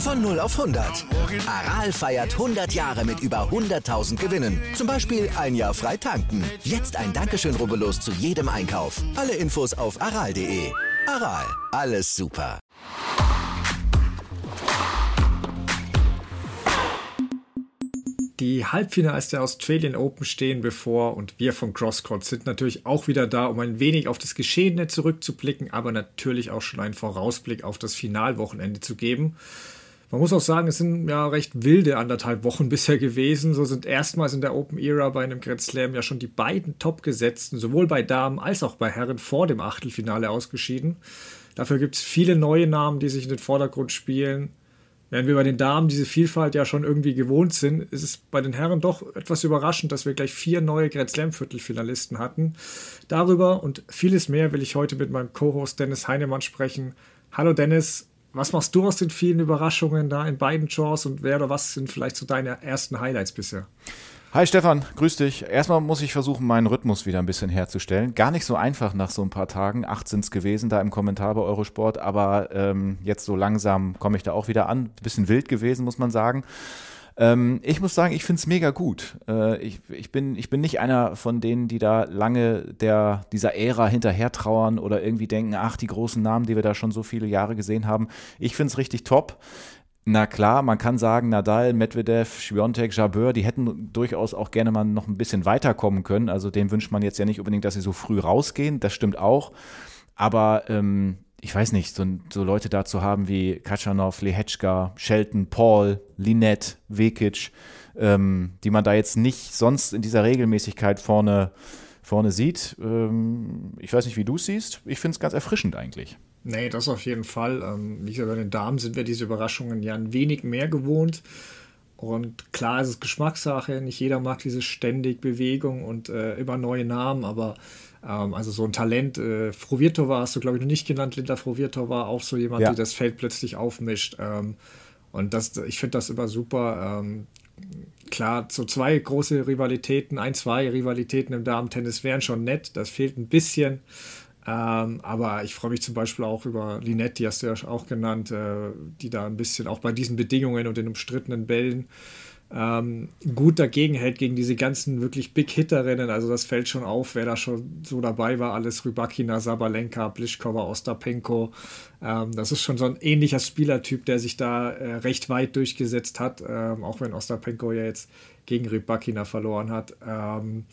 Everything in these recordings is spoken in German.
Von 0 auf 100. Aral feiert 100 Jahre mit über 100.000 Gewinnen. Zum Beispiel ein Jahr frei tanken. Jetzt ein Dankeschön, rubbellos zu jedem Einkauf. Alle Infos auf aral.de. Aral, alles super. Die Halbfinals der Australian Open stehen bevor und wir von Crosscourt sind natürlich auch wieder da, um ein wenig auf das Geschehene zurückzublicken, aber natürlich auch schon einen Vorausblick auf das Finalwochenende zu geben. Man muss auch sagen, es sind ja recht wilde anderthalb Wochen bisher gewesen. So sind erstmals in der Open Era bei einem Grand Slam ja schon die beiden Topgesetzten, sowohl bei Damen als auch bei Herren, vor dem Achtelfinale ausgeschieden. Dafür gibt es viele neue Namen, die sich in den Vordergrund spielen. Während wir bei den Damen diese Vielfalt ja schon irgendwie gewohnt sind, ist es bei den Herren doch etwas überraschend, dass wir gleich vier neue Grand Slam Viertelfinalisten hatten. Darüber und vieles mehr will ich heute mit meinem Co-Host Dennis Heinemann sprechen. Hallo Dennis, was machst du aus den vielen Überraschungen da in beiden Chores und wer oder was sind vielleicht so deine ersten Highlights bisher? Hi Stefan, grüß dich. Erstmal muss ich versuchen, meinen Rhythmus wieder ein bisschen herzustellen. Gar nicht so einfach nach so ein paar Tagen. Acht sind es gewesen da im Kommentar bei Eurosport, aber ähm, jetzt so langsam komme ich da auch wieder an. Bisschen wild gewesen, muss man sagen. Ähm, ich muss sagen, ich finde es mega gut. Äh, ich, ich, bin, ich bin nicht einer von denen, die da lange der, dieser Ära hinterher trauern oder irgendwie denken, ach, die großen Namen, die wir da schon so viele Jahre gesehen haben. Ich finde es richtig top. Na klar, man kann sagen, Nadal, Medvedev, Schwiontek, Jabeur, die hätten durchaus auch gerne mal noch ein bisschen weiterkommen können. Also dem wünscht man jetzt ja nicht unbedingt, dass sie so früh rausgehen. Das stimmt auch. Aber ähm, ich weiß nicht, so, so, Leute da zu haben wie Kachanov, Lehetschka, Shelton, Paul, Linette, Vekic, ähm, die man da jetzt nicht sonst in dieser Regelmäßigkeit vorne, vorne sieht. Ähm, ich weiß nicht, wie du es siehst. Ich finde es ganz erfrischend eigentlich. Nee, das auf jeden Fall. Ähm, wie gesagt, bei den Damen sind wir diese Überraschungen ja ein wenig mehr gewohnt. Und klar ist es Geschmackssache. Nicht jeder mag diese ständig Bewegung und äh, immer neue Namen, aber also so ein Talent. Äh, Frovirtova hast du, glaube ich, noch nicht genannt. Linda Frovirtova, auch so jemand, ja. die das Feld plötzlich aufmischt. Ähm, und das, ich finde das immer super. Ähm, klar, so zwei große Rivalitäten, ein, zwei Rivalitäten im Damen-Tennis wären schon nett. Das fehlt ein bisschen. Ähm, aber ich freue mich zum Beispiel auch über Linette, die hast du ja auch genannt, äh, die da ein bisschen auch bei diesen Bedingungen und den umstrittenen Bällen ähm, gut dagegen hält gegen diese ganzen wirklich Big Hitterinnen. Also das fällt schon auf, wer da schon so dabei war. Alles Rybakina, Sabalenka, Pliskova, Ostapenko. Ähm, das ist schon so ein ähnlicher Spielertyp, der sich da äh, recht weit durchgesetzt hat. Ähm, auch wenn Ostapenko ja jetzt gegen Rybakina verloren hat. Ähm,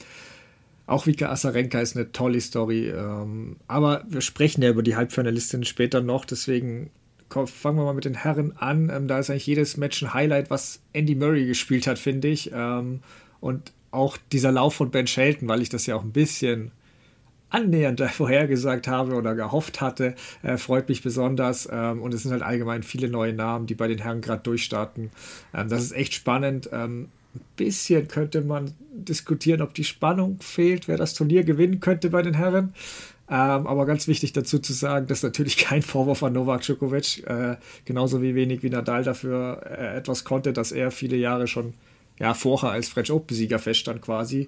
auch Vika Asarenka ist eine tolle Story. Ähm, aber wir sprechen ja über die Halbfinalistin später noch. Deswegen fangen wir mal mit den Herren an. Ähm, da ist eigentlich jedes Match ein Highlight, was Andy Murray gespielt hat, finde ich. Ähm, und auch dieser Lauf von Ben Shelton, weil ich das ja auch ein bisschen annähernd vorhergesagt habe oder gehofft hatte, äh, freut mich besonders. Ähm, und es sind halt allgemein viele neue Namen, die bei den Herren gerade durchstarten. Ähm, das ist echt spannend. Ähm, ein bisschen könnte man diskutieren, ob die Spannung fehlt, wer das Turnier gewinnen könnte bei den Herren. Ähm, aber ganz wichtig dazu zu sagen, dass natürlich kein Vorwurf an Novak Djokovic, äh, genauso wie wenig wie Nadal dafür äh, etwas konnte, dass er viele Jahre schon ja, vorher als French Open-Sieger feststand quasi.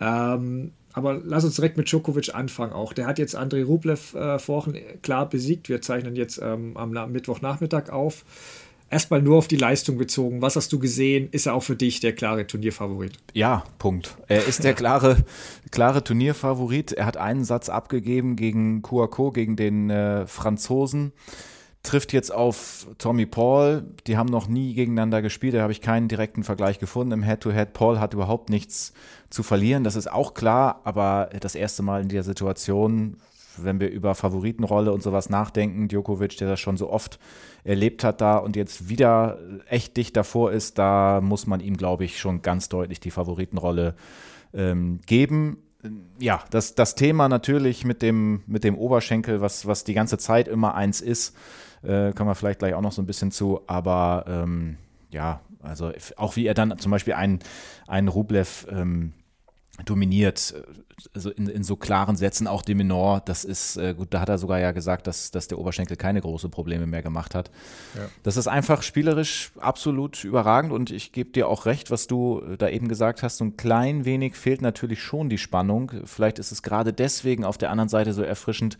Ähm, aber lass uns direkt mit Djokovic anfangen auch. Der hat jetzt Andrei Rublev äh, vorhin klar besiegt. Wir zeichnen jetzt ähm, am Mittwochnachmittag auf erstmal nur auf die Leistung bezogen. Was hast du gesehen? Ist er auch für dich der klare Turnierfavorit? Ja, Punkt. Er ist der klare, klare Turnierfavorit. Er hat einen Satz abgegeben gegen Kouakou, gegen den äh, Franzosen. Trifft jetzt auf Tommy Paul. Die haben noch nie gegeneinander gespielt. Da habe ich keinen direkten Vergleich gefunden im Head-to-Head. -Head. Paul hat überhaupt nichts zu verlieren. Das ist auch klar. Aber das erste Mal in der Situation wenn wir über Favoritenrolle und sowas nachdenken, Djokovic, der das schon so oft erlebt hat da und jetzt wieder echt dicht davor ist, da muss man ihm, glaube ich, schon ganz deutlich die Favoritenrolle ähm, geben. Ja, das, das Thema natürlich mit dem, mit dem Oberschenkel, was, was die ganze Zeit immer eins ist, äh, kann man vielleicht gleich auch noch so ein bisschen zu, aber ähm, ja, also auch wie er dann zum Beispiel einen, einen Rublev ähm, dominiert, also in, in so klaren Sätzen, auch de Menor, das ist, äh, gut, da hat er sogar ja gesagt, dass, dass der Oberschenkel keine großen Probleme mehr gemacht hat. Ja. Das ist einfach spielerisch absolut überragend und ich gebe dir auch recht, was du da eben gesagt hast, so ein klein wenig fehlt natürlich schon die Spannung. Vielleicht ist es gerade deswegen auf der anderen Seite so erfrischend,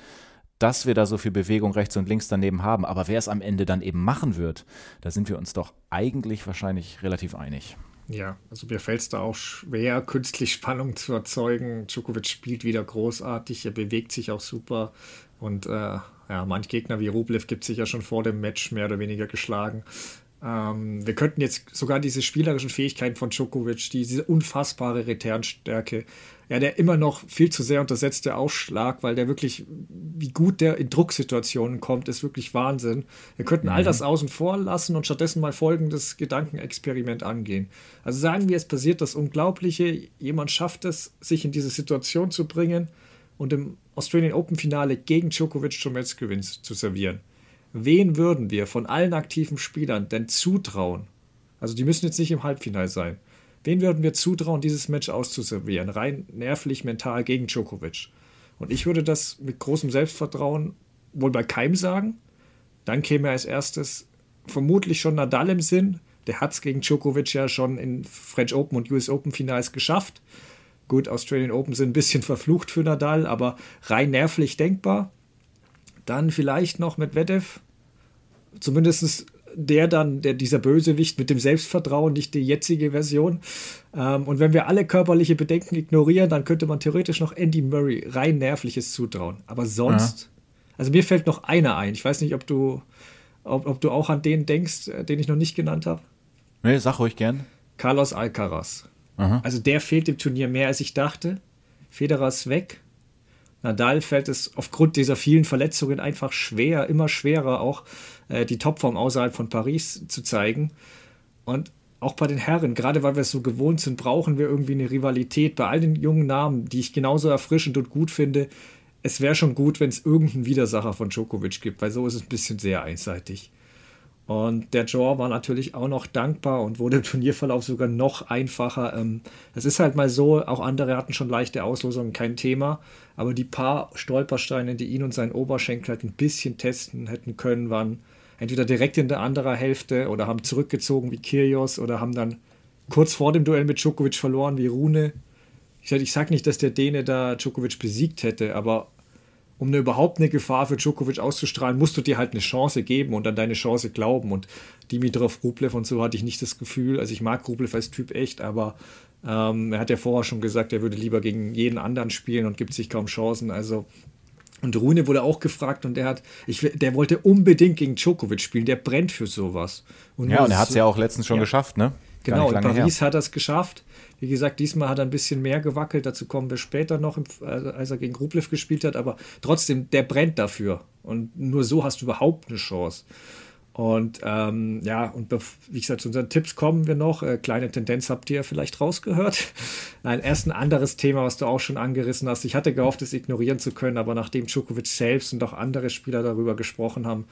dass wir da so viel Bewegung rechts und links daneben haben. Aber wer es am Ende dann eben machen wird, da sind wir uns doch eigentlich wahrscheinlich relativ einig. Ja, also mir fällt es da auch schwer, künstlich Spannung zu erzeugen. Djokovic spielt wieder großartig, er bewegt sich auch super. Und äh, ja, manch Gegner wie Rublev gibt sich ja schon vor dem Match mehr oder weniger geschlagen. Ähm, wir könnten jetzt sogar diese spielerischen Fähigkeiten von Djokovic, diese unfassbare Returnstärke, ja, der immer noch viel zu sehr untersetzte Aufschlag, weil der wirklich, wie gut der in Drucksituationen kommt, ist wirklich Wahnsinn. Wir könnten mhm. all das außen vor lassen und stattdessen mal folgendes Gedankenexperiment angehen. Also sagen wir, es passiert das Unglaubliche, jemand schafft es, sich in diese Situation zu bringen und im Australian Open Finale gegen Djokovic zum Matchgewinn zu servieren. Wen würden wir von allen aktiven Spielern denn zutrauen? Also die müssen jetzt nicht im Halbfinale sein Wen würden wir zutrauen, dieses Match auszuservieren? Rein nervlich, mental gegen Djokovic. Und ich würde das mit großem Selbstvertrauen wohl bei keinem sagen. Dann käme als erstes vermutlich schon Nadal im Sinn. Der hat es gegen Djokovic ja schon in French Open und US Open Finals geschafft. Gut, Australian Open sind ein bisschen verflucht für Nadal, aber rein nervlich denkbar. Dann vielleicht noch mit Medvedev. Zumindest der dann, der, dieser Bösewicht mit dem Selbstvertrauen, nicht die jetzige Version. Ähm, und wenn wir alle körperliche Bedenken ignorieren, dann könnte man theoretisch noch Andy Murray rein nervliches zutrauen. Aber sonst, ja. also mir fällt noch einer ein. Ich weiß nicht, ob du, ob, ob du auch an den denkst, äh, den ich noch nicht genannt habe. Nee, sag ruhig gern. Carlos Alcaraz. Aha. Also der fehlt im Turnier mehr, als ich dachte. Federer ist weg. Nadal fällt es aufgrund dieser vielen Verletzungen einfach schwer, immer schwerer auch äh, die Topform außerhalb von Paris zu zeigen. Und auch bei den Herren, gerade weil wir es so gewohnt sind, brauchen wir irgendwie eine Rivalität. Bei all den jungen Namen, die ich genauso erfrischend und gut finde, es wäre schon gut, wenn es irgendeinen Widersacher von Djokovic gibt, weil so ist es ein bisschen sehr einseitig. Und der Jaw war natürlich auch noch dankbar und wurde im Turnierverlauf sogar noch einfacher. Ähm, es ist halt mal so, auch andere hatten schon leichte Auslosungen, kein Thema. Aber die paar Stolpersteine, die ihn und seinen Oberschenkel halt ein bisschen testen hätten können, waren entweder direkt in der anderen Hälfte oder haben zurückgezogen wie Kyrgios oder haben dann kurz vor dem Duell mit Djokovic verloren wie Rune. Ich, sage nicht, dass der Däne da Djokovic besiegt hätte, aber um eine, überhaupt eine Gefahr für Djokovic auszustrahlen, musst du dir halt eine Chance geben und an deine Chance glauben. Und Dimitrov, Rublev und so hatte ich nicht das Gefühl. Also ich mag Rublev als Typ echt, aber ähm, er hat ja vorher schon gesagt, er würde lieber gegen jeden anderen spielen und gibt sich kaum Chancen. Also und Rune wurde auch gefragt und der hat, ich, der wollte unbedingt gegen Djokovic spielen, der brennt für sowas. Und ja, und er hat es ja auch letztens schon ja. geschafft, ne? Genau, in Paris her. hat er es geschafft. Wie gesagt, diesmal hat er ein bisschen mehr gewackelt, dazu kommen wir später noch, als er gegen Rublev gespielt hat, aber trotzdem, der brennt dafür. Und nur so hast du überhaupt eine Chance. Und ähm, ja, und wie gesagt, zu unseren Tipps kommen wir noch. Äh, kleine Tendenz habt ihr vielleicht rausgehört. Nein, erst ein anderes Thema, was du auch schon angerissen hast. Ich hatte gehofft, es ignorieren zu können, aber nachdem Djokovic selbst und auch andere Spieler darüber gesprochen haben,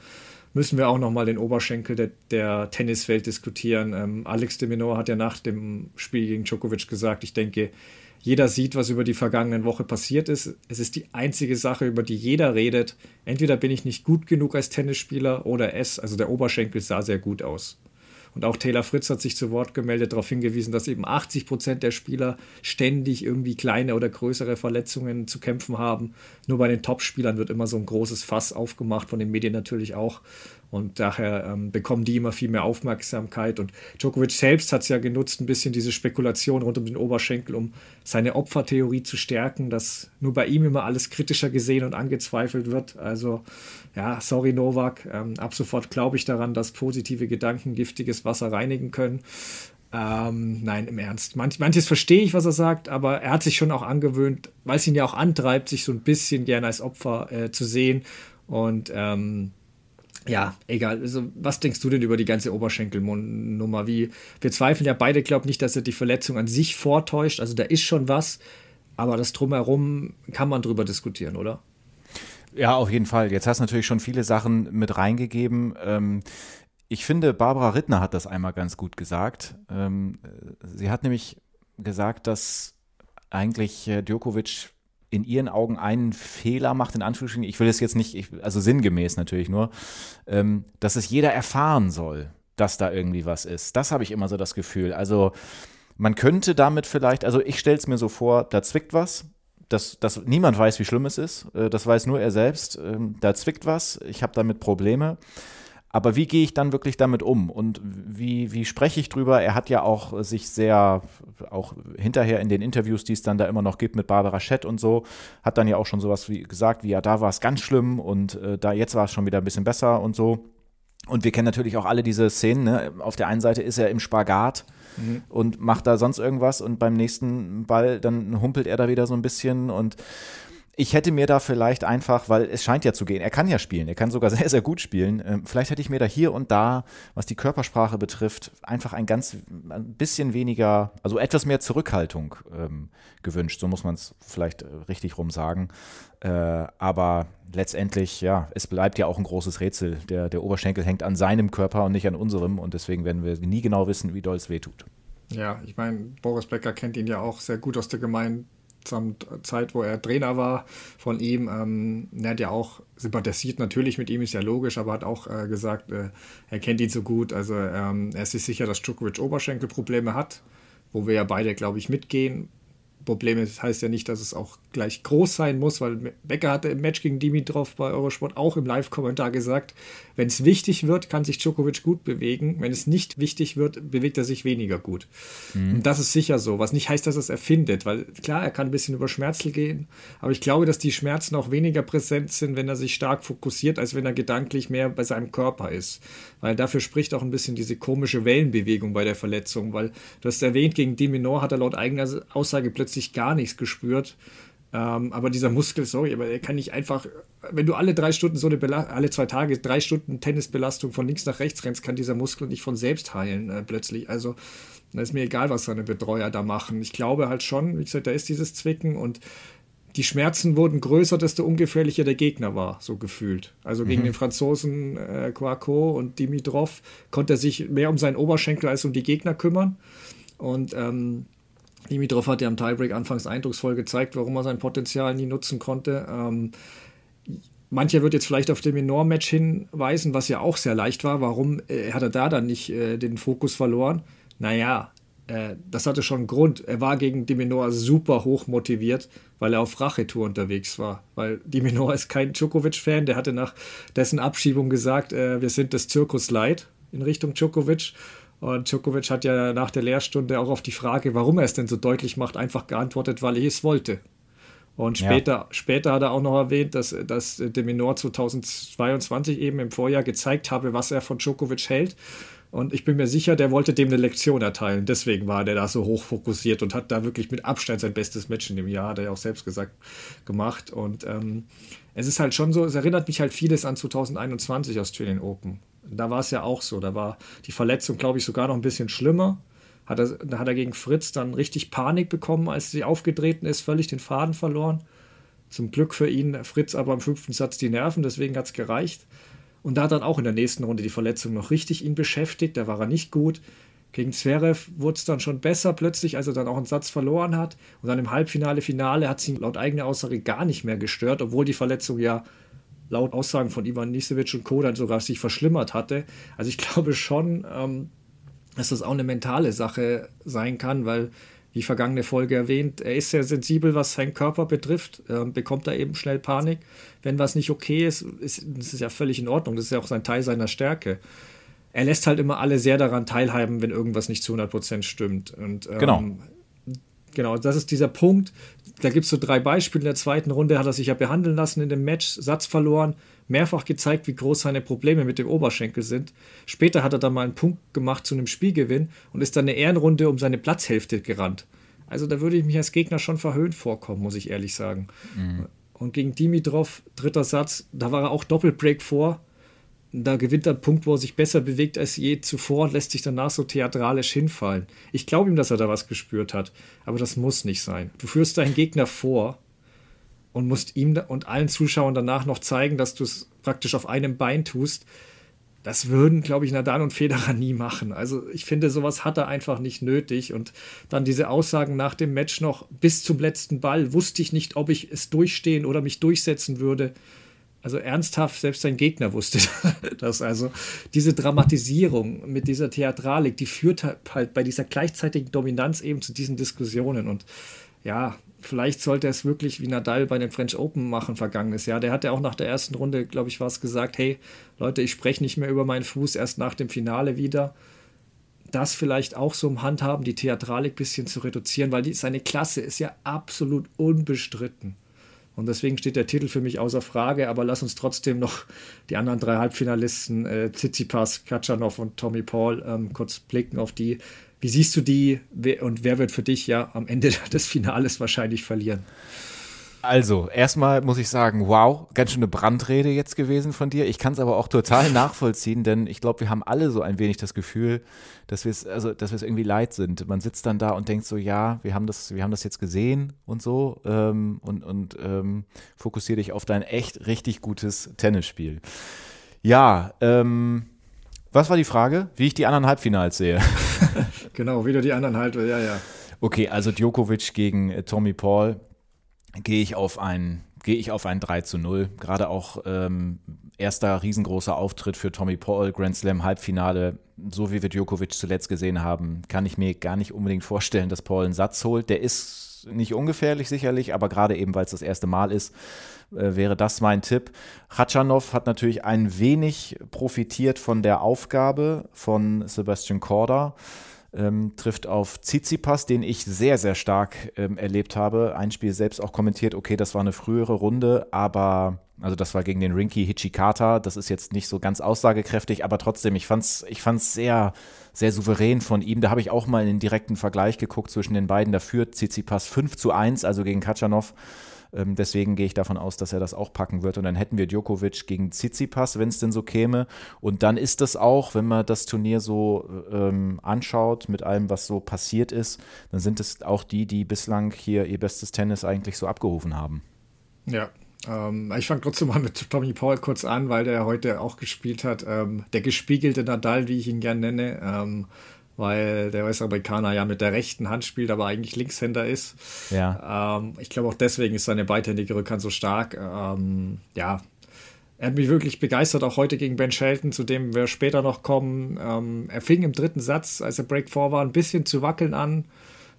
müssen wir auch nochmal den Oberschenkel der, der Tenniswelt diskutieren. Ähm, Alex de Minaur hat ja nach dem Spiel gegen Djokovic gesagt, ich denke, jeder sieht, was über die vergangenen Woche passiert ist. Es ist die einzige Sache, über die jeder redet. Entweder bin ich nicht gut genug als Tennisspieler oder es, also der Oberschenkel sah sehr gut aus. Und auch Taylor Fritz hat sich zu Wort gemeldet, darauf hingewiesen, dass eben 80 Prozent der Spieler ständig irgendwie kleine oder größere Verletzungen zu kämpfen haben. Nur bei den Top-Spielern wird immer so ein großes Fass aufgemacht, von den Medien natürlich auch. Und daher ähm, bekommen die immer viel mehr Aufmerksamkeit. Und Djokovic selbst hat es ja genutzt, ein bisschen diese Spekulation rund um den Oberschenkel, um seine Opfertheorie zu stärken, dass nur bei ihm immer alles kritischer gesehen und angezweifelt wird. Also ja, sorry Novak, ähm, ab sofort glaube ich daran, dass positive Gedanken giftiges Wasser reinigen können. Ähm, nein, im Ernst. Manch, manches verstehe ich, was er sagt, aber er hat sich schon auch angewöhnt, weil es ihn ja auch antreibt, sich so ein bisschen gerne als Opfer äh, zu sehen. Und ähm, ja, egal. Also, was denkst du denn über die ganze Oberschenkelnummer? Wie, wir zweifeln ja beide, glaube nicht, dass er die Verletzung an sich vortäuscht. Also da ist schon was, aber das drumherum kann man drüber diskutieren, oder? Ja, auf jeden Fall. Jetzt hast du natürlich schon viele Sachen mit reingegeben. Ähm, ich finde, Barbara Rittner hat das einmal ganz gut gesagt. Ähm, sie hat nämlich gesagt, dass eigentlich äh, Djokovic in ihren Augen einen Fehler macht, in Anführungsstrichen, ich will es jetzt nicht, ich, also sinngemäß natürlich nur, ähm, dass es jeder erfahren soll, dass da irgendwie was ist. Das habe ich immer so das Gefühl. Also man könnte damit vielleicht, also ich stelle es mir so vor, da zwickt was, dass, dass niemand weiß, wie schlimm es ist. Äh, das weiß nur er selbst. Ähm, da zwickt was, ich habe damit Probleme. Aber wie gehe ich dann wirklich damit um und wie, wie spreche ich drüber? Er hat ja auch sich sehr, auch hinterher in den Interviews, die es dann da immer noch gibt mit Barbara Schett und so, hat dann ja auch schon sowas wie gesagt, wie ja, da war es ganz schlimm und äh, da jetzt war es schon wieder ein bisschen besser und so. Und wir kennen natürlich auch alle diese Szenen. Ne? Auf der einen Seite ist er im Spagat mhm. und macht da sonst irgendwas und beim nächsten Ball dann humpelt er da wieder so ein bisschen und ich hätte mir da vielleicht einfach, weil es scheint ja zu gehen, er kann ja spielen, er kann sogar sehr, sehr gut spielen. Ähm, vielleicht hätte ich mir da hier und da, was die Körpersprache betrifft, einfach ein ganz ein bisschen weniger, also etwas mehr Zurückhaltung ähm, gewünscht. So muss man es vielleicht äh, richtig rum sagen. Äh, aber letztendlich, ja, es bleibt ja auch ein großes Rätsel. Der, der Oberschenkel hängt an seinem Körper und nicht an unserem und deswegen werden wir nie genau wissen, wie doll es wehtut. Ja, ich meine, Boris Becker kennt ihn ja auch sehr gut aus der Gemeinde Zeit, wo er Trainer war von ihm. Ähm, er hat ja auch sympathisiert natürlich mit ihm, ist ja logisch, aber hat auch äh, gesagt, äh, er kennt ihn so gut. Also ähm, er ist sich sicher, dass Djokovic Oberschenkelprobleme hat, wo wir ja beide, glaube ich, mitgehen. Probleme das heißt ja nicht, dass es auch gleich groß sein muss, weil Becker hatte im Match gegen Dimitrov bei Eurosport auch im Live-Kommentar gesagt, wenn es wichtig wird, kann sich Djokovic gut bewegen. Wenn es nicht wichtig wird, bewegt er sich weniger gut. Mhm. Und das ist sicher so, was nicht heißt, dass er es erfindet, weil klar, er kann ein bisschen über Schmerzen gehen, aber ich glaube, dass die Schmerzen auch weniger präsent sind, wenn er sich stark fokussiert, als wenn er gedanklich mehr bei seinem Körper ist. Weil dafür spricht auch ein bisschen diese komische Wellenbewegung bei der Verletzung, weil du hast erwähnt, gegen Diminor hat er laut eigener Aussage plötzlich gar nichts gespürt. Ähm, aber dieser Muskel, sorry, aber er kann nicht einfach, wenn du alle drei Stunden so eine Bela alle zwei Tage drei Stunden Tennisbelastung von links nach rechts rennst, kann dieser Muskel nicht von selbst heilen äh, plötzlich. Also da ist mir egal, was seine Betreuer da machen. Ich glaube halt schon, wie gesagt, da ist dieses Zwicken und die Schmerzen wurden größer, desto ungefährlicher der Gegner war, so gefühlt. Also gegen mhm. den Franzosen äh, Kouakou und Dimitrov konnte er sich mehr um seinen Oberschenkel als um die Gegner kümmern. Und ähm, Dimitrov hat ja im Tiebreak anfangs eindrucksvoll gezeigt, warum er sein Potenzial nie nutzen konnte. Ähm, mancher wird jetzt vielleicht auf dem Enorm-Match hinweisen, was ja auch sehr leicht war. Warum äh, hat er da dann nicht äh, den Fokus verloren? Naja, äh, das hatte schon einen Grund. Er war gegen Diminor super hoch motiviert, weil er auf Rachetour unterwegs war. Weil Diminor ist kein Djokovic-Fan, der hatte nach dessen Abschiebung gesagt, äh, wir sind das Zirkus Light in Richtung Djokovic. Und Djokovic hat ja nach der Lehrstunde auch auf die Frage, warum er es denn so deutlich macht, einfach geantwortet, weil er es wollte. Und später, ja. später hat er auch noch erwähnt, dass, dass De Minor 2022 eben im Vorjahr gezeigt habe, was er von Djokovic hält. Und ich bin mir sicher, der wollte dem eine Lektion erteilen. Deswegen war der da so hoch fokussiert und hat da wirklich mit Abstand sein bestes Match in dem Jahr, hat er ja auch selbst gesagt, gemacht. Und ähm, es ist halt schon so, es erinnert mich halt vieles an 2021 Australian Open. Da war es ja auch so. Da war die Verletzung, glaube ich, sogar noch ein bisschen schlimmer. Hat er, da hat er gegen Fritz dann richtig Panik bekommen, als sie aufgetreten ist, völlig den Faden verloren. Zum Glück für ihn, Fritz aber im fünften Satz die Nerven, deswegen hat es gereicht. Und da hat dann auch in der nächsten Runde die Verletzung noch richtig ihn beschäftigt, da war er nicht gut. Gegen Zverev wurde es dann schon besser plötzlich, als er dann auch einen Satz verloren hat. Und dann im Halbfinale, Finale hat es ihn laut eigener Aussage gar nicht mehr gestört, obwohl die Verletzung ja laut Aussagen von Ivan Nisevic und Co. dann sogar sich verschlimmert hatte. Also ich glaube schon, ähm, dass das auch eine mentale Sache sein kann, weil, wie vergangene Folge erwähnt, er ist sehr sensibel, was seinen Körper betrifft, äh, bekommt er eben schnell Panik. Wenn was nicht okay ist, ist das ist ja völlig in Ordnung, das ist ja auch ein Teil seiner Stärke. Er lässt halt immer alle sehr daran teilhaben, wenn irgendwas nicht zu 100% stimmt. Und, ähm, genau. Genau, das ist dieser Punkt. Da gibt es so drei Beispiele. In der zweiten Runde hat er sich ja behandeln lassen in dem Match, Satz verloren, mehrfach gezeigt, wie groß seine Probleme mit dem Oberschenkel sind. Später hat er dann mal einen Punkt gemacht zu einem Spielgewinn und ist dann eine Ehrenrunde um seine Platzhälfte gerannt. Also da würde ich mich als Gegner schon verhöhnt vorkommen, muss ich ehrlich sagen. Mhm. Und gegen Dimitrov, dritter Satz, da war er auch Doppelbreak vor da gewinnt er einen Punkt, wo er sich besser bewegt als je zuvor und lässt sich danach so theatralisch hinfallen. Ich glaube ihm, dass er da was gespürt hat, aber das muss nicht sein. Du führst deinen Gegner vor und musst ihm und allen Zuschauern danach noch zeigen, dass du es praktisch auf einem Bein tust. das würden, glaube ich, Nadal und Federer nie machen. Also ich finde, sowas hat er einfach nicht nötig. Und dann diese Aussagen nach dem Match noch, bis zum letzten Ball wusste ich nicht, ob ich es durchstehen oder mich durchsetzen würde. Also ernsthaft, selbst sein Gegner wusste das. Also diese Dramatisierung mit dieser Theatralik, die führt halt bei dieser gleichzeitigen Dominanz eben zu diesen Diskussionen. Und ja, vielleicht sollte er es wirklich wie Nadal bei den French Open machen vergangenes Jahr. Der hat ja auch nach der ersten Runde, glaube ich, war es gesagt, hey Leute, ich spreche nicht mehr über meinen Fuß, erst nach dem Finale wieder. Das vielleicht auch so im Handhaben, die Theatralik ein bisschen zu reduzieren, weil die, seine Klasse ist ja absolut unbestritten. Und deswegen steht der Titel für mich außer Frage, aber lass uns trotzdem noch die anderen drei Halbfinalisten, äh, Tsitsipas, Katschanov und Tommy Paul, ähm, kurz blicken auf die. Wie siehst du die und wer wird für dich ja am Ende des Finales wahrscheinlich verlieren? Also, erstmal muss ich sagen, wow, ganz schöne Brandrede jetzt gewesen von dir. Ich kann es aber auch total nachvollziehen, denn ich glaube, wir haben alle so ein wenig das Gefühl, dass wir es also, dass wir es irgendwie leid sind. Man sitzt dann da und denkt so, ja, wir haben das, wir haben das jetzt gesehen und so ähm, und und ähm, fokussiere dich auf dein echt richtig gutes Tennisspiel. Ja, ähm, was war die Frage? Wie ich die anderen Halbfinals sehe. genau, wie du die anderen halt, ja, ja. Okay, also Djokovic gegen äh, Tommy Paul gehe ich auf ein gehe ich auf ein 3 zu 0. Gerade auch ähm, erster riesengroßer Auftritt für Tommy Paul, Grand Slam Halbfinale, so wie wir Djokovic zuletzt gesehen haben, kann ich mir gar nicht unbedingt vorstellen, dass Paul einen Satz holt. Der ist nicht ungefährlich sicherlich, aber gerade eben, weil es das erste Mal ist, äh, wäre das mein Tipp. Khachanov hat natürlich ein wenig profitiert von der Aufgabe von Sebastian Korda ähm, trifft auf Tsitsipas, den ich sehr, sehr stark ähm, erlebt habe. Ein Spiel selbst auch kommentiert, okay, das war eine frühere Runde, aber also das war gegen den Rinky Hichikata. Das ist jetzt nicht so ganz aussagekräftig, aber trotzdem, ich fand's, ich fand's sehr, sehr souverän von ihm. Da habe ich auch mal in den direkten Vergleich geguckt zwischen den beiden. Da führt Tsitsipas 5 zu 1, also gegen Kachanov. Ähm, deswegen gehe ich davon aus, dass er das auch packen wird. Und dann hätten wir Djokovic gegen Tsitsipas, wenn es denn so käme. Und dann ist das auch, wenn man das Turnier so ähm, anschaut, mit allem, was so passiert ist, dann sind es auch die, die bislang hier ihr bestes Tennis eigentlich so abgerufen haben. Ja, ähm, ich fange trotzdem mal mit Tommy Paul kurz an, weil der heute auch gespielt hat. Ähm, der gespiegelte Nadal, wie ich ihn gerne nenne. Ähm, weil der US-Amerikaner ja mit der rechten Hand spielt, aber eigentlich Linkshänder ist. Ja. Ähm, ich glaube auch deswegen ist seine beidhändige Rückhand so stark. Ähm, ja, er hat mich wirklich begeistert, auch heute gegen Ben Shelton, zu dem wir später noch kommen. Ähm, er fing im dritten Satz, als er Break 4 war, ein bisschen zu wackeln an.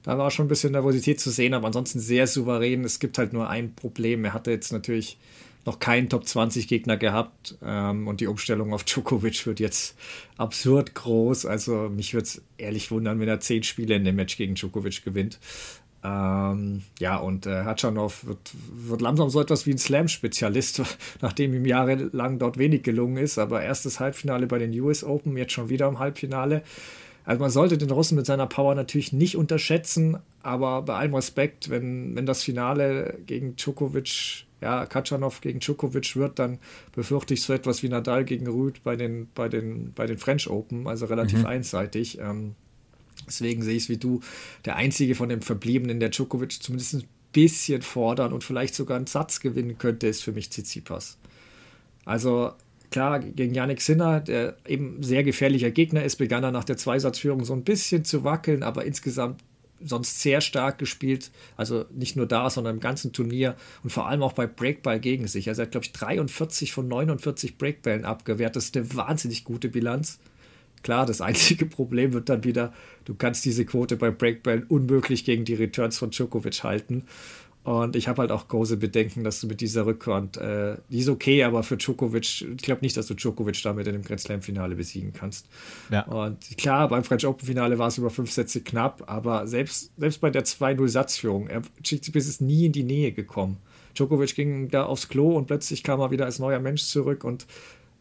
Da war schon ein bisschen Nervosität zu sehen, aber ansonsten sehr souverän. Es gibt halt nur ein Problem. Er hatte jetzt natürlich noch keinen Top 20 Gegner gehabt ähm, und die Umstellung auf Djokovic wird jetzt absurd groß. Also mich würde es ehrlich wundern, wenn er zehn Spiele in dem Match gegen Djokovic gewinnt. Ähm, ja, und äh, Hatschanov wird, wird langsam so etwas wie ein Slam-Spezialist, nachdem ihm jahrelang dort wenig gelungen ist. Aber erstes Halbfinale bei den US Open, jetzt schon wieder im Halbfinale. Also man sollte den Russen mit seiner Power natürlich nicht unterschätzen, aber bei allem Respekt, wenn, wenn das Finale gegen Djokovic ja, Katschanov gegen Djokovic wird, dann befürchte ich so etwas wie Nadal gegen Rüd bei den, bei den, bei den French Open, also relativ mhm. einseitig. Ähm, deswegen sehe ich es wie du, der einzige von den Verbliebenen, der Djokovic zumindest ein bisschen fordern und vielleicht sogar einen Satz gewinnen könnte, ist für mich Tsitsipas. Also klar, gegen Yannick Sinner, der eben sehr gefährlicher Gegner ist, begann er nach der Zweisatzführung so ein bisschen zu wackeln, aber insgesamt sonst sehr stark gespielt. Also nicht nur da, sondern im ganzen Turnier und vor allem auch bei Breakball gegen sich. Also er hat, glaube ich, 43 von 49 Breakballen abgewehrt. Das ist eine wahnsinnig gute Bilanz. Klar, das einzige Problem wird dann wieder, du kannst diese Quote bei Breakballen unmöglich gegen die Returns von Djokovic halten. Und ich habe halt auch große Bedenken, dass du mit dieser Rückhand, äh, die ist okay, aber für Djokovic, ich glaube nicht, dass du Djokovic damit in dem Grand Slam-Finale besiegen kannst. Ja. Und klar, beim French Open-Finale war es über fünf Sätze knapp, aber selbst, selbst bei der 2-0-Satzführung, Tsitsipas ist nie in die Nähe gekommen. Djokovic ging da aufs Klo und plötzlich kam er wieder als neuer Mensch zurück und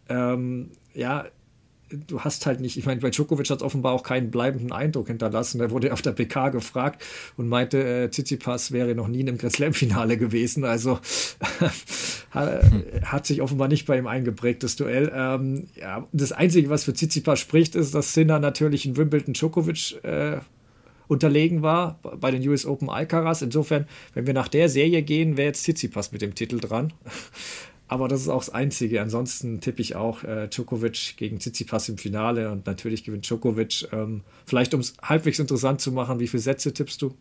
ähm, ja, du hast halt nicht, ich meine, bei Djokovic hat offenbar auch keinen bleibenden Eindruck hinterlassen. Er wurde auf der PK gefragt und meinte, äh, Tsitsipas wäre noch nie in einem Grand Slam-Finale gewesen. Also hat sich offenbar nicht bei ihm eingeprägt, das Duell. Ähm, ja, das Einzige, was für Tsitsipas spricht, ist, dass Sinner natürlich in Wimbledon Djokovic äh, unterlegen war bei den US Open Alcaraz. Insofern, wenn wir nach der Serie gehen, wäre jetzt Tsitsipas mit dem Titel dran. Aber das ist auch das Einzige. Ansonsten tippe ich auch äh, Djokovic gegen Tsitsipas im Finale und natürlich gewinnt Djokovic. Ähm, vielleicht, um es halbwegs interessant zu machen, wie viele Sätze tippst du?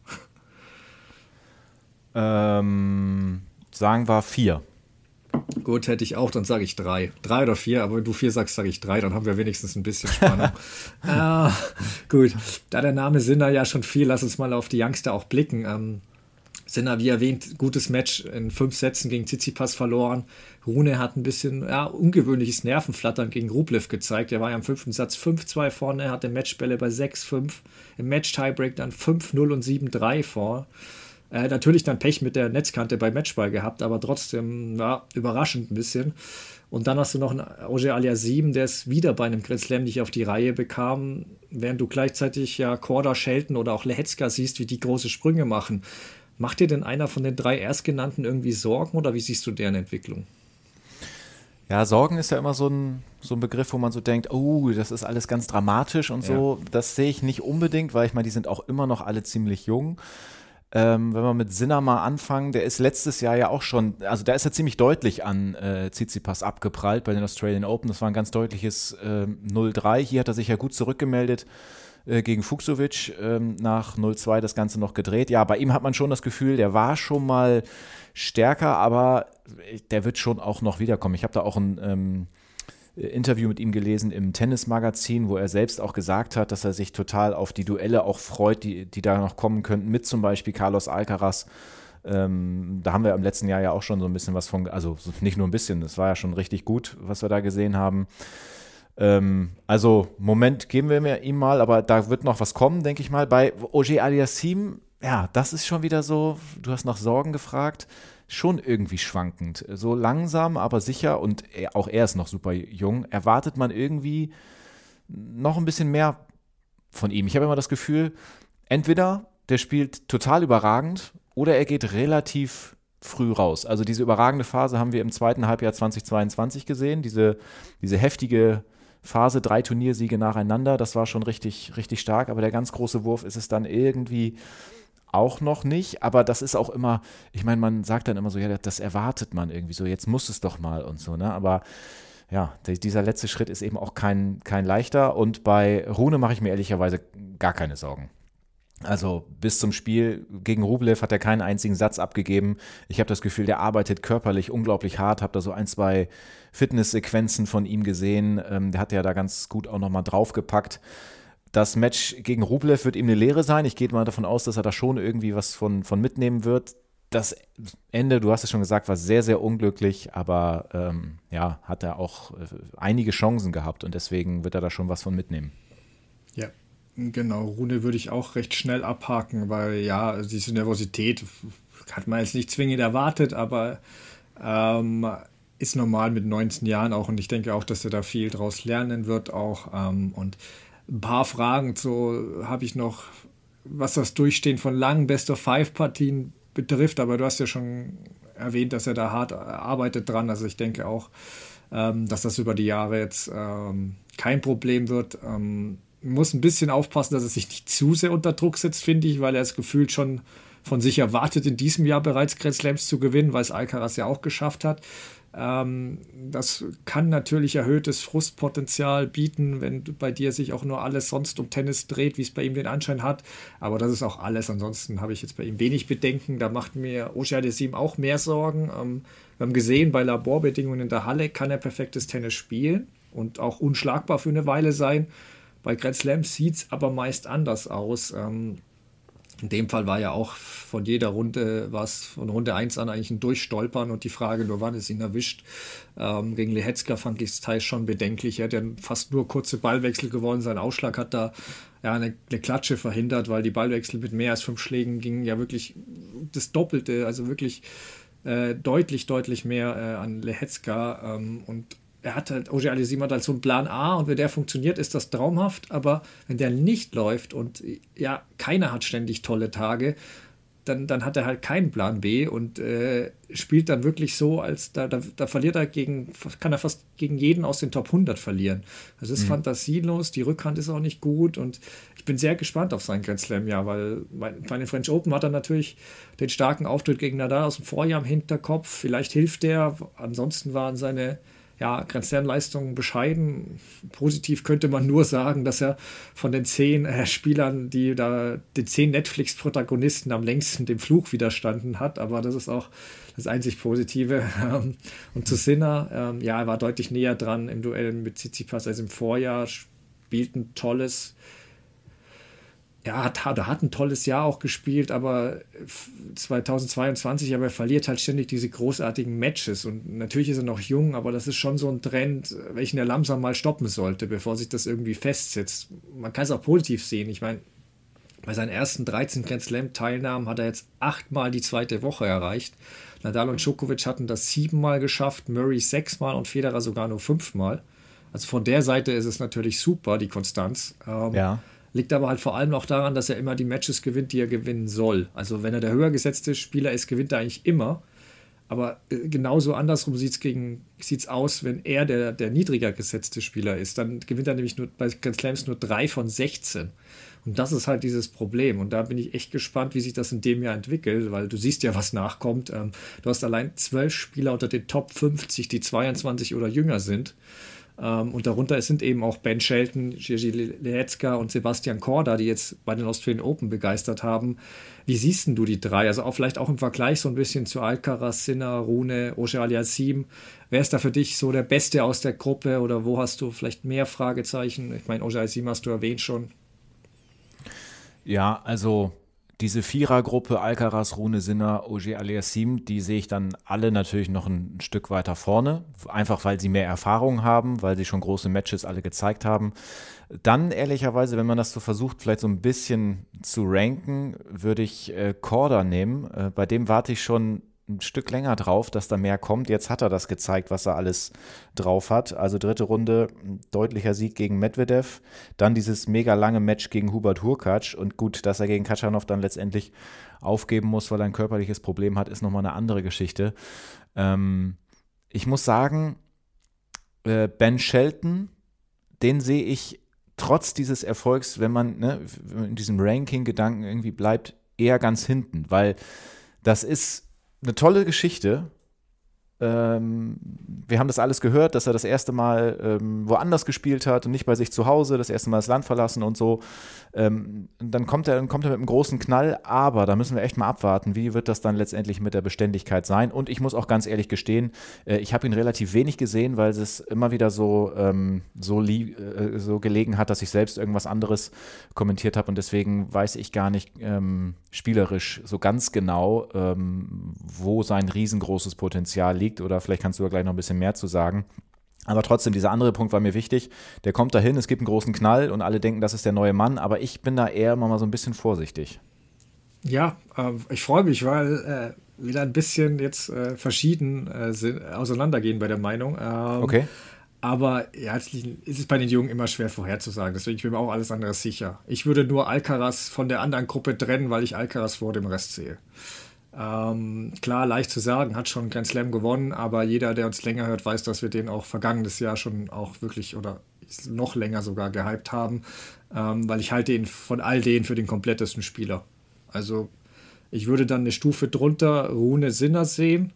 Ähm, sagen wir vier. Gut, hätte ich auch, dann sage ich drei. Drei oder vier, aber wenn du vier sagst, sage ich drei, dann haben wir wenigstens ein bisschen Spannung. ah, gut, da der Name Sinner ja schon viel, lass uns mal auf die Youngster auch blicken. Ähm, Sinner, wie erwähnt, gutes Match in fünf Sätzen gegen Tsitsipas verloren. Rune hat ein bisschen ja, ungewöhnliches Nervenflattern gegen Rublev gezeigt. Er war ja im fünften Satz 5-2 vorne, hatte Matchbälle bei 6-5, im Match-Tiebreak dann 5-0 und 7-3 vor. Äh, natürlich dann Pech mit der Netzkante bei Matchball gehabt, aber trotzdem ja, überraschend ein bisschen. Und dann hast du noch einen Roger Alias 7, der es wieder bei einem Grand Slam nicht auf die Reihe bekam, während du gleichzeitig ja Korda, Shelton oder auch Lehetzka siehst, wie die große Sprünge machen. Macht dir denn einer von den drei Erstgenannten irgendwie Sorgen oder wie siehst du deren Entwicklung? Ja, Sorgen ist ja immer so ein, so ein Begriff, wo man so denkt, oh, das ist alles ganz dramatisch und so. Ja. Das sehe ich nicht unbedingt, weil ich meine, die sind auch immer noch alle ziemlich jung. Ähm, wenn wir mit Sinner mal anfangen, der ist letztes Jahr ja auch schon, also da ist er ziemlich deutlich an äh, Tsitsipas abgeprallt bei den Australian Open. Das war ein ganz deutliches äh, 0-3. Hier hat er sich ja gut zurückgemeldet äh, gegen Fuchsovic ähm, nach 0-2 das Ganze noch gedreht. Ja, bei ihm hat man schon das Gefühl, der war schon mal stärker, aber der wird schon auch noch wiederkommen. Ich habe da auch ein ähm, Interview mit ihm gelesen im Tennismagazin, wo er selbst auch gesagt hat, dass er sich total auf die Duelle auch freut, die, die da noch kommen könnten, mit zum Beispiel Carlos Alcaraz. Ähm, da haben wir im letzten Jahr ja auch schon so ein bisschen was von, also nicht nur ein bisschen, das war ja schon richtig gut, was wir da gesehen haben. Ähm, also, Moment geben wir ihm mal, aber da wird noch was kommen, denke ich mal. Bei Oje Aliassim, ja, das ist schon wieder so, du hast nach Sorgen gefragt schon irgendwie schwankend. So langsam, aber sicher und er, auch er ist noch super jung. Erwartet man irgendwie noch ein bisschen mehr von ihm. Ich habe immer das Gefühl, entweder der spielt total überragend oder er geht relativ früh raus. Also diese überragende Phase haben wir im zweiten Halbjahr 2022 gesehen, diese, diese heftige Phase, drei Turniersiege nacheinander, das war schon richtig, richtig stark, aber der ganz große Wurf ist es dann irgendwie auch noch nicht, aber das ist auch immer, ich meine, man sagt dann immer so, ja, das erwartet man irgendwie so, jetzt muss es doch mal und so, ne? Aber ja, dieser letzte Schritt ist eben auch kein, kein leichter und bei Rune mache ich mir ehrlicherweise gar keine Sorgen. Also bis zum Spiel gegen Rublev hat er keinen einzigen Satz abgegeben. Ich habe das Gefühl, der arbeitet körperlich unglaublich hart. Habe da so ein, zwei Fitnesssequenzen von ihm gesehen. Ähm, der hat ja da ganz gut auch nochmal draufgepackt. Das Match gegen Rublev wird ihm eine Lehre sein. Ich gehe mal davon aus, dass er da schon irgendwie was von, von mitnehmen wird. Das Ende, du hast es schon gesagt, war sehr, sehr unglücklich, aber ähm, ja, hat er auch äh, einige Chancen gehabt und deswegen wird er da schon was von mitnehmen. Ja, genau. Rune würde ich auch recht schnell abhaken, weil ja, diese Nervosität hat man jetzt nicht zwingend erwartet, aber ähm, ist normal mit 19 Jahren auch und ich denke auch, dass er da viel draus lernen wird auch ähm, und ein paar Fragen so habe ich noch, was das Durchstehen von langen Best-of-Five-Partien betrifft, aber du hast ja schon erwähnt, dass er da hart arbeitet dran. Also ich denke auch, ähm, dass das über die Jahre jetzt ähm, kein Problem wird. Ähm, muss ein bisschen aufpassen, dass er sich nicht zu sehr unter Druck setzt, finde ich, weil er es gefühlt schon von sich erwartet, in diesem Jahr bereits Grand Slams zu gewinnen, weil es Alcaraz ja auch geschafft hat. Ähm, das kann natürlich erhöhtes Frustpotenzial bieten, wenn bei dir sich auch nur alles sonst um Tennis dreht, wie es bei ihm den Anschein hat. Aber das ist auch alles. Ansonsten habe ich jetzt bei ihm wenig Bedenken. Da macht mir Oshia Desim auch mehr Sorgen. Ähm, wir haben gesehen, bei Laborbedingungen in der Halle kann er perfektes Tennis spielen und auch unschlagbar für eine Weile sein. Bei Grand Slam sieht es aber meist anders aus. Ähm, in dem Fall war ja auch von jeder Runde, war es von Runde 1 an eigentlich ein Durchstolpern und die Frage nur, wann es ihn erwischt. Ähm, gegen Lehetzka fand ich es teils schon bedenklich. Er hat ja fast nur kurze Ballwechsel gewonnen. Sein Ausschlag hat da ja, eine, eine, Klatsche verhindert, weil die Ballwechsel mit mehr als fünf Schlägen gingen ja wirklich das Doppelte, also wirklich äh, deutlich, deutlich mehr äh, an Lehetzka. Ähm, und er hat halt, Oje Alisim hat halt so einen Plan A und wenn der funktioniert, ist das traumhaft, aber wenn der nicht läuft und ja, keiner hat ständig tolle Tage, dann, dann hat er halt keinen Plan B und äh, spielt dann wirklich so, als da, da, da, verliert er gegen, kann er fast gegen jeden aus den Top 100 verlieren. Das ist mhm. fantasielos, die Rückhand ist auch nicht gut und ich bin sehr gespannt auf sein Grand Slam, ja, weil bei, bei den French Open hat er natürlich den starken Auftritt gegen Nadal aus dem Vorjahr im Hinterkopf. Vielleicht hilft der, ansonsten waren seine ja, Grand Slam-Leistungen bescheiden. Positiv könnte man nur sagen, dass er von den zehn äh, Spielern, die da, den zehn Netflix-Protagonisten am längsten dem Fluch widerstanden hat. Aber das ist auch das einzig Positive. Und zu Sinner, ähm, ja, er war deutlich näher dran im Duell mit Tsitsipas als im Vorjahr, spielt ein tolles ja, hat, hat, hat ein tolles Jahr auch gespielt, aber 2022, aber er verliert halt ständig diese großartigen Matches. Und natürlich ist er noch jung, aber das ist schon so ein Trend, welchen er langsam mal stoppen sollte, bevor sich das irgendwie festsetzt. Man kann es auch positiv sehen. Ich meine, bei seinen ersten 13 Grand Slam-Teilnahmen hat er jetzt achtmal die zweite Woche erreicht. Nadal und Djokovic hatten das siebenmal geschafft, Murray sechsmal und Federer sogar nur fünfmal. Also von der Seite ist es natürlich super, die Konstanz. Ähm, ja. Liegt aber halt vor allem auch daran, dass er immer die Matches gewinnt, die er gewinnen soll. Also wenn er der höher gesetzte Spieler ist, gewinnt er eigentlich immer. Aber äh, genauso andersrum sieht es aus, wenn er der, der niedriger gesetzte Spieler ist. Dann gewinnt er nämlich nur bei Grand Slams nur drei von 16. Und das ist halt dieses Problem. Und da bin ich echt gespannt, wie sich das in dem Jahr entwickelt, weil du siehst ja, was nachkommt. Ähm, du hast allein zwölf Spieler unter den Top 50, die 22 oder jünger sind. Ähm, und darunter sind eben auch Ben Shelton, Gigi Lehetzka und Sebastian Korda, die jetzt bei den Australian Open begeistert haben. Wie siehst du die drei? Also auch vielleicht auch im Vergleich so ein bisschen zu Alcaraz, Sinner, Rune, Oje Aliassim. Wer ist da für dich so der Beste aus der Gruppe oder wo hast du vielleicht mehr Fragezeichen? Ich meine, Oje Aliassim hast du erwähnt schon. Ja, also diese Vierergruppe Alcaraz, Rune Sinner, Ogier Aliassim, die sehe ich dann alle natürlich noch ein Stück weiter vorne, einfach weil sie mehr Erfahrung haben, weil sie schon große Matches alle gezeigt haben. Dann ehrlicherweise, wenn man das so versucht, vielleicht so ein bisschen zu ranken, würde ich äh, Korda nehmen. Äh, bei dem warte ich schon ein Stück länger drauf, dass da mehr kommt. Jetzt hat er das gezeigt, was er alles drauf hat. Also dritte Runde, deutlicher Sieg gegen Medvedev. Dann dieses mega lange Match gegen Hubert Hurkacz. Und gut, dass er gegen Katschanov dann letztendlich aufgeben muss, weil er ein körperliches Problem hat, ist nochmal eine andere Geschichte. Ähm, ich muss sagen, äh, Ben Shelton, den sehe ich trotz dieses Erfolgs, wenn man ne, in diesem Ranking-Gedanken irgendwie bleibt, eher ganz hinten, weil das ist eine tolle Geschichte. Ähm, wir haben das alles gehört, dass er das erste Mal ähm, woanders gespielt hat und nicht bei sich zu Hause, das erste Mal das Land verlassen und so. Ähm, dann kommt er, dann kommt er mit einem großen Knall, aber da müssen wir echt mal abwarten, wie wird das dann letztendlich mit der Beständigkeit sein. Und ich muss auch ganz ehrlich gestehen, äh, ich habe ihn relativ wenig gesehen, weil es immer wieder so, ähm, so, äh, so gelegen hat, dass ich selbst irgendwas anderes kommentiert habe und deswegen weiß ich gar nicht ähm, spielerisch so ganz genau, ähm, wo sein riesengroßes Potenzial liegt. Oder vielleicht kannst du da gleich noch ein bisschen mehr zu sagen. Aber trotzdem, dieser andere Punkt war mir wichtig. Der kommt dahin, es gibt einen großen Knall und alle denken, das ist der neue Mann, aber ich bin da eher immer mal so ein bisschen vorsichtig. Ja, äh, ich freue mich, weil äh, wieder ein bisschen jetzt äh, verschieden äh, auseinandergehen bei der Meinung. Ähm, okay. Aber ja, ist es bei den Jungen immer schwer vorherzusagen. Deswegen bin ich mir auch alles andere sicher. Ich würde nur Alcaraz von der anderen Gruppe trennen, weil ich Alcaraz vor dem Rest sehe. Ähm, klar, leicht zu sagen, hat schon Grand Slam gewonnen, aber jeder, der uns länger hört, weiß, dass wir den auch vergangenes Jahr schon auch wirklich oder noch länger sogar gehypt haben, ähm, weil ich halte ihn von all denen für den komplettesten Spieler. Also ich würde dann eine Stufe drunter Rune Sinner sehen.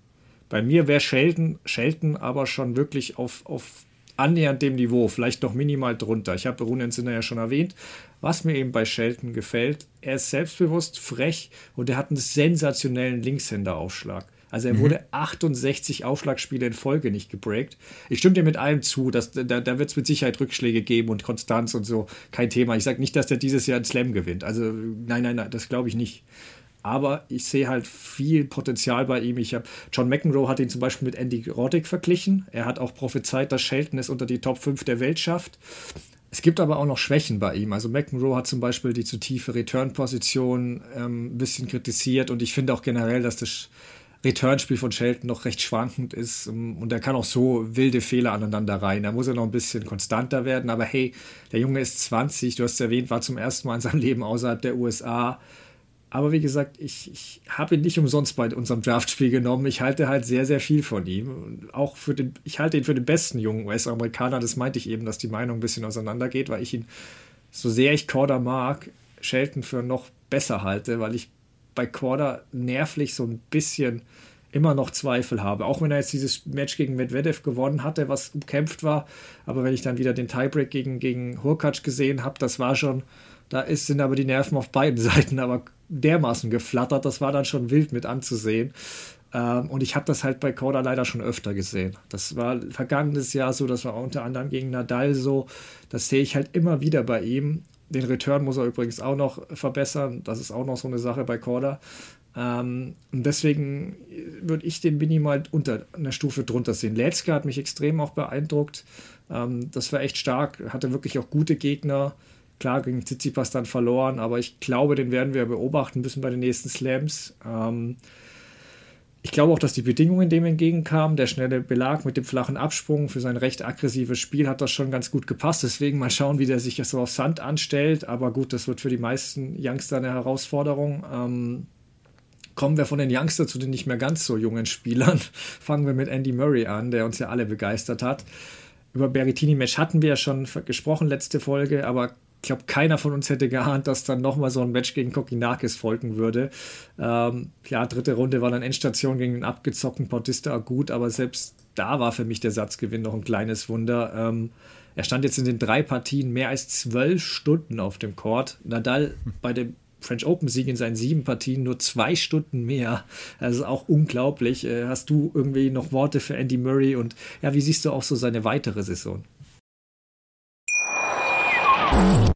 Bei mir wäre Shelton, Shelton aber schon wirklich auf, auf annähernd dem Niveau, vielleicht noch minimal drunter. Ich habe Rune Sinner ja schon erwähnt. Was mir eben bei Shelton gefällt, er ist selbstbewusst, frech und er hat einen sensationellen Linkshänderaufschlag. Also er mhm. wurde 68 Aufschlagspiele in Folge nicht gebreakt. Ich stimme dir mit allem zu, dass, da, da wird es mit Sicherheit Rückschläge geben und Konstanz und so. Kein Thema. Ich sage nicht, dass der dieses Jahr einen Slam gewinnt. Also nein, nein, nein, das glaube ich nicht. Aber ich sehe halt viel Potenzial bei ihm. Ich habe John McEnroe hat ihn zum Beispiel mit Andy Roddick verglichen. Er hat auch prophezeit, dass Shelton es unter die Top 5 der Welt schafft. Es gibt aber auch noch Schwächen bei ihm. Also McEnroe hat zum Beispiel die zu tiefe Return-Position ähm, ein bisschen kritisiert und ich finde auch generell, dass das Return-Spiel von Shelton noch recht schwankend ist ähm, und er kann auch so wilde Fehler aneinander rein. Da muss er noch ein bisschen konstanter werden, aber hey, der Junge ist 20, du hast es erwähnt, war zum ersten Mal in seinem Leben außerhalb der USA, Aber wie gesagt, ich, ich habe ihn nicht umsonst bei unserem Draftspiel genommen. Ich halte halt sehr, sehr viel von ihm. auch für den, ich halte ihn für den besten jungen US-Amerikaner. Das meinte ich eben, dass die Meinung ein bisschen auseinandergeht, weil ich ihn, so sehr ich Corder mag, Shelton für noch besser halte, weil ich bei Corder nervlich so ein bisschen immer noch Zweifel habe. Auch wenn er jetzt dieses Match gegen Medvedev gewonnen hatte, was umkämpft war. Aber wenn ich dann wieder den Tiebreak gegen, gegen Hurkacz gesehen habe, das war schon, da ist, sind aber die Nerven auf beiden Seiten aber dermaßen geflattert, das war dann schon wild mit anzusehen. Ähm, und ich habe das halt bei Korda leider schon öfter gesehen. Das war vergangenes Jahr so, das war unter anderem gegen Nadal so. Das sehe ich halt immer wieder bei ihm. Den Return muss er übrigens auch noch verbessern. Das ist auch noch so eine Sache bei Korda. Ähm, und deswegen würde ich den minimal unter einer Stufe drunter sehen. Letzke hat mich extrem auch beeindruckt. Ähm, das war echt stark, hatte wirklich auch gute Gegner. Klar, gegen Tsitsipas dann verloren, aber ich glaube, den werden wir beobachten müssen bei den nächsten Slams. Ähm, ich glaube auch, dass die Bedingungen dem entgegenkamen. Der schnelle Belag mit dem flachen Absprung für sein recht aggressives Spiel hat das schon ganz gut gepasst. Deswegen mal schauen, wie der sich so auf Sand anstellt. Aber gut, das wird für die meisten Youngster eine Herausforderung. Ähm, kommen wir von den Youngster zu den nicht mehr ganz so jungen Spielern. Fangen wir mit Andy Murray an, der uns ja alle begeistert hat. Über Berrettini-Match hatten wir ja schon gesprochen letzte Folge, aber glaube, keiner von uns hätte geahnt, dass dann nochmal so ein Match gegen Kokinakis folgen würde. Ähm, ja, dritte Runde war dann Endstation gegen den abgezockten Bautista gut, aber selbst da war für mich der Satzgewinn noch ein kleines Wunder. Ähm, er stand jetzt in den drei Partien mehr als zwölf Stunden auf dem Court. Nadal bei dem French Open Sieg in seinen sieben Partien nur zwei Stunden mehr. Also auch unglaublich. Äh, hast du irgendwie noch Worte für Andy Murray und ja, wie siehst du auch so seine weitere Saison?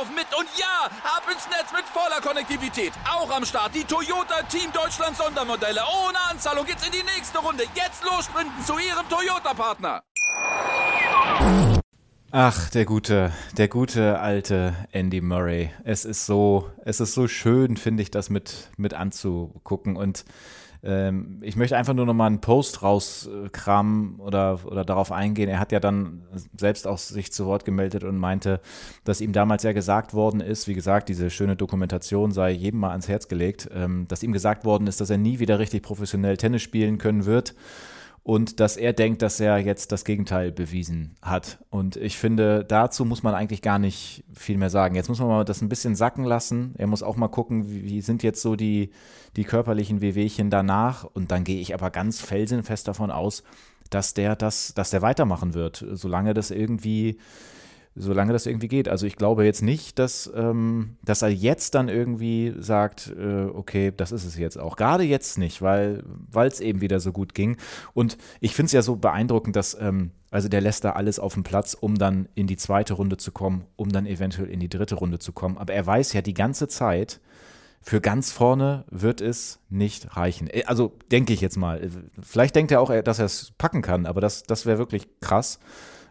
laufen mit. Und ja, ab ins Netz mit voller Konnektivität. Auch am Start die Toyota Team Deutschland Sondermodelle. Ohne Anzahlung geht's in die nächste Runde. Jetzt los sprinten zu ihrem Toyota-Partner. Ach, der gute, der gute alte Andy Murray. Es ist so, es ist so schön, finde ich, das mit, mit anzugucken. Und ähm, ich möchte einfach nur noch mal einen Post rauskramen oder, oder darauf eingehen. Er hat ja dann selbst auch sich zu Wort gemeldet und meinte, dass ihm damals ja gesagt worden ist, wie gesagt, diese schöne Dokumentation sei jedem mal ans Herz gelegt, ähm, dass ihm gesagt worden ist, dass er nie wieder richtig professionell Tennis spielen können wird und dass er denkt, dass er jetzt das Gegenteil bewiesen hat. Und ich finde, dazu muss man eigentlich gar nicht viel mehr sagen. Jetzt muss man mal das ein bisschen sacken lassen. Er muss auch mal gucken, wie, sind jetzt so die, die körperlichen Wehwehchen danach. Und dann gehe ich aber ganz felsenfest davon aus, dass der das, dass der weitermachen wird, solange das irgendwie solange das irgendwie geht. Also ich glaube jetzt nicht, dass, ähm, dass er jetzt dann irgendwie sagt, äh, okay, das ist es jetzt auch. Gerade jetzt nicht, weil es eben wieder so gut ging. Und ich finde es ja so beeindruckend, dass, ähm, also der lässt da alles auf dem Platz, um dann in die zweite Runde zu kommen, um dann eventuell in die dritte Runde zu kommen. Aber er weiß ja die ganze Zeit, für ganz vorne wird es nicht reichen. Äh, also denke ich jetzt mal. Vielleicht denkt er auch, dass er es packen kann, aber das, das wäre wirklich krass.